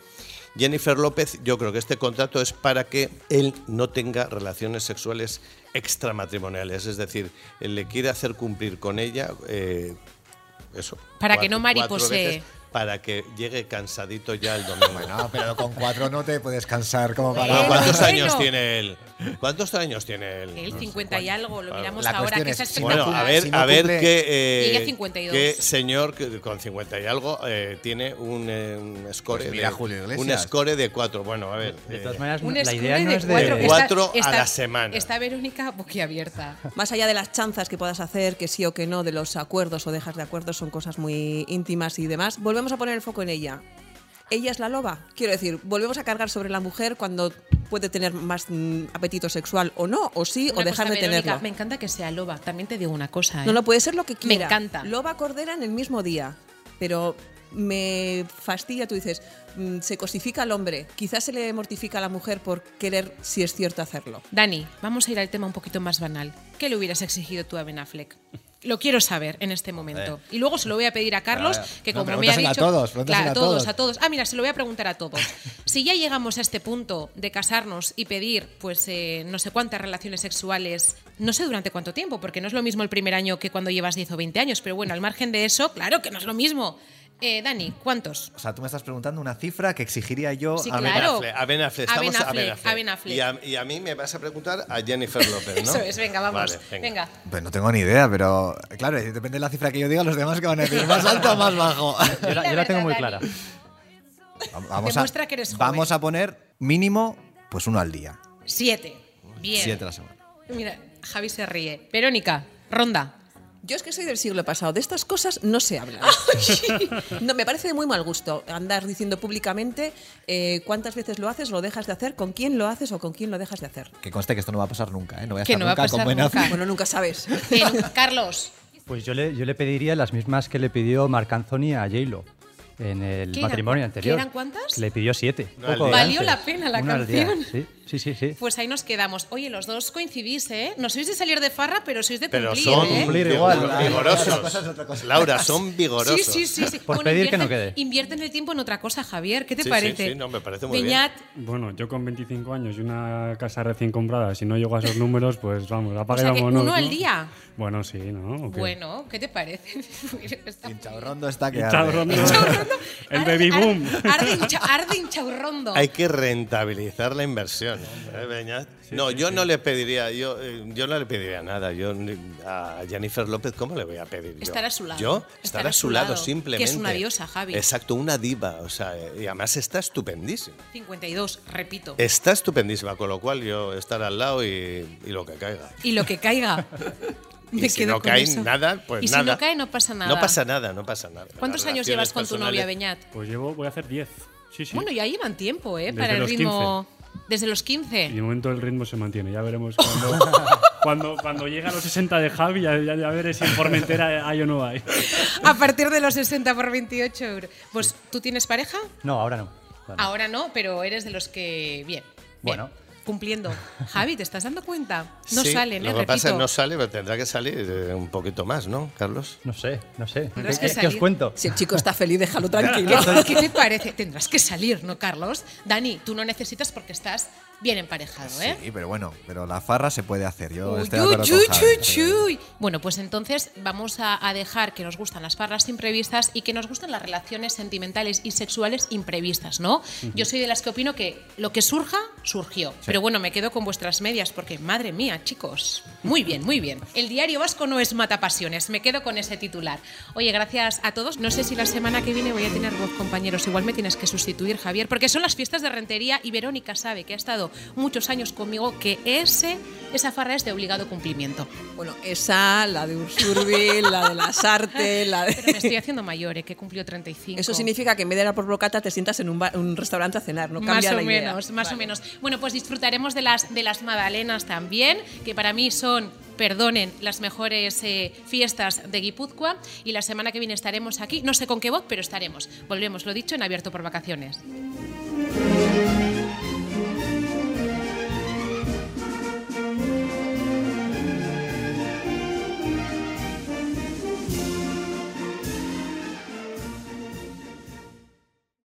Speaker 2: Jennifer López, yo creo que este contrato es para que él no tenga relaciones sexuales extramatrimoniales. Es decir, él le quiere hacer cumplir con ella. eh, eso.
Speaker 1: Para que no mariposee.
Speaker 2: Para que llegue cansadito ya el domingo.
Speaker 8: Bueno, pero con cuatro no te puedes cansar como
Speaker 2: Bueno,
Speaker 8: para.
Speaker 2: ¿Cuántos
Speaker 1: bueno.
Speaker 2: años tiene él? ¿Cuántos años tiene él?
Speaker 1: El 50 y algo, lo miramos
Speaker 8: La
Speaker 1: ahora, que
Speaker 8: es,
Speaker 1: es
Speaker 2: Bueno, a ver,
Speaker 8: Si no
Speaker 2: a ver qué, eh,
Speaker 1: Llegué a 52.
Speaker 2: qué señor que con 50 y algo eh, tiene un, eh, un score
Speaker 8: Pues mira,
Speaker 2: de,
Speaker 8: Julio
Speaker 2: un score de 4. Bueno, a ver.
Speaker 7: De
Speaker 2: eh,
Speaker 7: todas maneras,
Speaker 1: Un
Speaker 7: la idea no
Speaker 1: de
Speaker 7: es
Speaker 1: cuatro,
Speaker 7: de...
Speaker 1: que
Speaker 2: cuatro
Speaker 1: está-
Speaker 2: a la semana.
Speaker 1: Está Verónica boquiabierta.
Speaker 6: Más allá de las chanzas que puedas hacer, que sí o que no, de los acuerdos o dejas de acuerdos, son cosas muy íntimas y demás. Volvemos a poner el foco en ella. ¿Ella es la loba? Quiero decir, volvemos a cargar sobre la mujer cuando puede tener más mm, apetito sexual o no, o sí,
Speaker 1: Una
Speaker 6: o dejar
Speaker 1: cosa,
Speaker 6: de
Speaker 1: Verónica,
Speaker 6: tenerlo.
Speaker 1: Me encanta que sea loba. También te digo una cosa. ¿eh?
Speaker 6: No, no puede ser lo que quiera.
Speaker 1: encanta.
Speaker 6: Loba cordera en el mismo día, pero me fastidia, tú dices, mm, se cosifica al hombre, quizás se le mortifica a la mujer por querer, si es cierto, hacerlo.
Speaker 1: Dani, vamos a ir al tema un poquito más banal. ¿Qué le hubieras exigido tú a Ben Affleck? Lo quiero saber en este momento. Y luego se lo voy a pedir a Carlos, que
Speaker 8: No,
Speaker 1: como me ha
Speaker 8: pregúntaselo a
Speaker 1: dicho.
Speaker 8: todos,
Speaker 1: Claro,
Speaker 8: a
Speaker 1: todos,
Speaker 8: todos.
Speaker 1: a todos. Ah, mira, se lo voy a preguntar a todos. Si ya llegamos a este punto de casarnos y pedir, pues, eh, no sé cuántas relaciones sexuales, no sé durante cuánto tiempo, porque no es lo mismo el primer año que cuando llevas 10 o 20 años, pero bueno, al margen de eso, claro que no es lo mismo. Eh, Dani, ¿cuántos?
Speaker 8: O sea, tú me estás preguntando una cifra que exigiría yo
Speaker 1: Sí,
Speaker 8: a
Speaker 2: Ben
Speaker 1: claro.
Speaker 2: Affleck, a Ben Affleck,
Speaker 1: A Ben
Speaker 2: estamos a Ben
Speaker 1: Affleck, a Ben Affleck.
Speaker 2: Y, a, y a mí me vas a preguntar a Jennifer López, ¿no?
Speaker 1: Eso es, venga, vamos.
Speaker 2: Vale,
Speaker 1: venga.
Speaker 8: Pues no tengo ni idea, pero claro, depende de la cifra que yo diga, los demás que van a decir más alto o más bajo.
Speaker 7: Yo la, yo la tengo muy clara.
Speaker 8: Vamos
Speaker 1: Demuestra
Speaker 8: a,
Speaker 1: que eres joven.
Speaker 8: Vamos a poner mínimo, pues uno al día.
Speaker 1: Siete. Bien.
Speaker 8: Siete a la semana.
Speaker 1: Mira, Javi se ríe. Verónica, ronda.
Speaker 6: Yo es que soy del siglo pasado, de estas cosas no se habla. no, me parece de muy mal gusto andar diciendo públicamente eh, cuántas veces lo haces, lo dejas de hacer, con quién lo haces o con quién lo dejas de hacer.
Speaker 8: Que conste que esto no va a pasar nunca, ¿eh? No voy a
Speaker 1: Que no va a
Speaker 8: nunca
Speaker 1: pasar
Speaker 8: con
Speaker 1: nunca.
Speaker 6: Bueno, nunca sabes.
Speaker 1: Eh, Carlos,
Speaker 7: Pues yo le, yo le pediría las mismas que le pidió Marc Anthony a J-Lo en el
Speaker 1: ¿Qué eran
Speaker 7: matrimonio anterior.
Speaker 1: qué eran cuántas?
Speaker 7: Le pidió siete.
Speaker 1: Valió
Speaker 7: antes.
Speaker 1: la pena la
Speaker 7: Una al día.
Speaker 1: canción.
Speaker 7: Sí, sí, sí. sí.
Speaker 1: pues ahí nos quedamos. Oye, los dos coincidís, ¿eh? No sois de salir de farra, pero sois de
Speaker 2: Pero
Speaker 1: cumplir,
Speaker 2: son
Speaker 1: ¿eh?
Speaker 7: Cumplir igual.
Speaker 2: vigorosos. Laura, son vigorosos.
Speaker 1: Sí, sí, sí. sí.
Speaker 7: Pues pedir que no
Speaker 1: invierten-
Speaker 7: quede.
Speaker 1: Invierten el tiempo en otra cosa, Javier. ¿Qué te
Speaker 2: Sí, sí,
Speaker 1: parece?
Speaker 2: sí, no, me parece muy
Speaker 1: Beñat,
Speaker 5: Bueno, yo con 25 años y una casa recién comprada, si no llego a esos números, pues vamos, apaga
Speaker 1: O sea
Speaker 5: y
Speaker 1: que
Speaker 5: vámonos,
Speaker 1: uno al
Speaker 5: ¿no?
Speaker 1: día.
Speaker 5: Bueno, sí, ¿no?
Speaker 1: Bueno, ¿qué te parece? Está-
Speaker 8: Inchaurrondo está que
Speaker 5: Inchaurrondo.
Speaker 8: arde.
Speaker 5: El baby boom.
Speaker 1: Arde, arde hinchaurrondo.
Speaker 2: Hay que rentabilizar la inversión. ¿Eh, Beñat? no, yo no le pediría, yo, eh, yo no le pediría nada. Yo a Jennifer López, ¿cómo le voy a pedir? yo?
Speaker 1: Estar a su lado.
Speaker 2: Yo estar, a su lado,
Speaker 1: que
Speaker 2: simplemente.
Speaker 1: es una diosa, Javi.
Speaker 2: Exacto, una diva. O sea, eh, y además está estupendísima.
Speaker 1: 52, repito.
Speaker 2: Está estupendísima, con lo cual yo estar al lado y, y lo que caiga.
Speaker 1: Y lo que caiga.
Speaker 2: Y
Speaker 1: Me
Speaker 2: si
Speaker 1: quedo
Speaker 2: no cae
Speaker 1: eso.
Speaker 2: nada, pues
Speaker 1: y
Speaker 2: nada.
Speaker 1: si no cae, no pasa nada.
Speaker 2: No pasa nada, no pasa nada.
Speaker 1: ¿Cuántos años llevas con tu novia, Beñat?
Speaker 5: Pues llevo, voy a hacer 10. Sí, sí.
Speaker 1: Bueno, ya llevan tiempo, ¿eh?
Speaker 5: Desde
Speaker 1: Para el ritmo. Desde los
Speaker 5: Y
Speaker 1: 15.
Speaker 5: de momento el ritmo se mantiene. Ya veremos cuando, cuando, cuando llegue a los 60 de Javi, ya, ya, ya veré si en Formentera hay o no hay.
Speaker 1: A partir de los 60 por 28 euros. Pues, ¿tú tienes pareja?
Speaker 7: No, ahora no. Ahora no.
Speaker 1: Ahora no, pero eres de los que. Bien. bien,
Speaker 7: Bueno.
Speaker 1: Cumpliendo. Javi, ¿te estás dando cuenta? No
Speaker 2: Sí,
Speaker 1: salen, ¿eh?
Speaker 2: Lo que pasa es que
Speaker 1: Repito.
Speaker 2: no sale, pero tendrá que salir eh, un poquito más, ¿no, Carlos?
Speaker 7: No sé, no sé. ¿Qué,
Speaker 1: que
Speaker 7: qué os cuento?
Speaker 6: Si el chico está feliz, déjalo tranquilo.
Speaker 1: ¿Qué, qué te parece? Tendrás que salir, ¿no, Carlos? Dani, tú no necesitas porque estás bien emparejado, ¿eh?
Speaker 8: Sí, pero bueno, pero la farra se puede hacer. Yo
Speaker 1: Uy,
Speaker 8: estoy de
Speaker 1: uy,
Speaker 8: acuerdo
Speaker 1: uy,
Speaker 8: con Javi.
Speaker 1: uy, uy. Bueno, pues entonces vamos a, a dejar que nos gustan las farras imprevistas y que nos gustan las relaciones sentimentales y sexuales imprevistas, ¿no? Yo soy de las que opino que lo que surja, surgió. Pero bueno, me quedo con vuestras medias porque, madre mía, chicos, muy bien, muy bien. El diario vasco no es matapasiones, me quedo con ese titular. Oye, gracias a todos. No sé si la semana que viene voy a tener voz, compañeros. Igual me tienes que sustituir, Javier, porque son las fiestas de Rentería y Verónica sabe que ha estado muchos años conmigo que ese, esa farra es de obligado cumplimiento.
Speaker 6: Bueno, esa, la de Ursurbil, la de las artes, la
Speaker 1: Pero me
Speaker 6: de...
Speaker 1: estoy haciendo mayor, ¿eh? que cumplió 35.
Speaker 6: Eso significa que en vez de ir a por bocata te sientas en un, bar- un restaurante a cenar, ¿no?
Speaker 1: más
Speaker 6: Cambia
Speaker 1: o
Speaker 6: la idea.
Speaker 1: menos, más o menos. Bueno, pues disfrutaremos de las, de las magdalenas también, que para mí son, perdonen, las mejores eh, fiestas de Guipúzcoa. Y la semana que viene estaremos aquí, no sé con qué voz, pero estaremos. Volvemos, lo dicho, en Abierto por Vacaciones.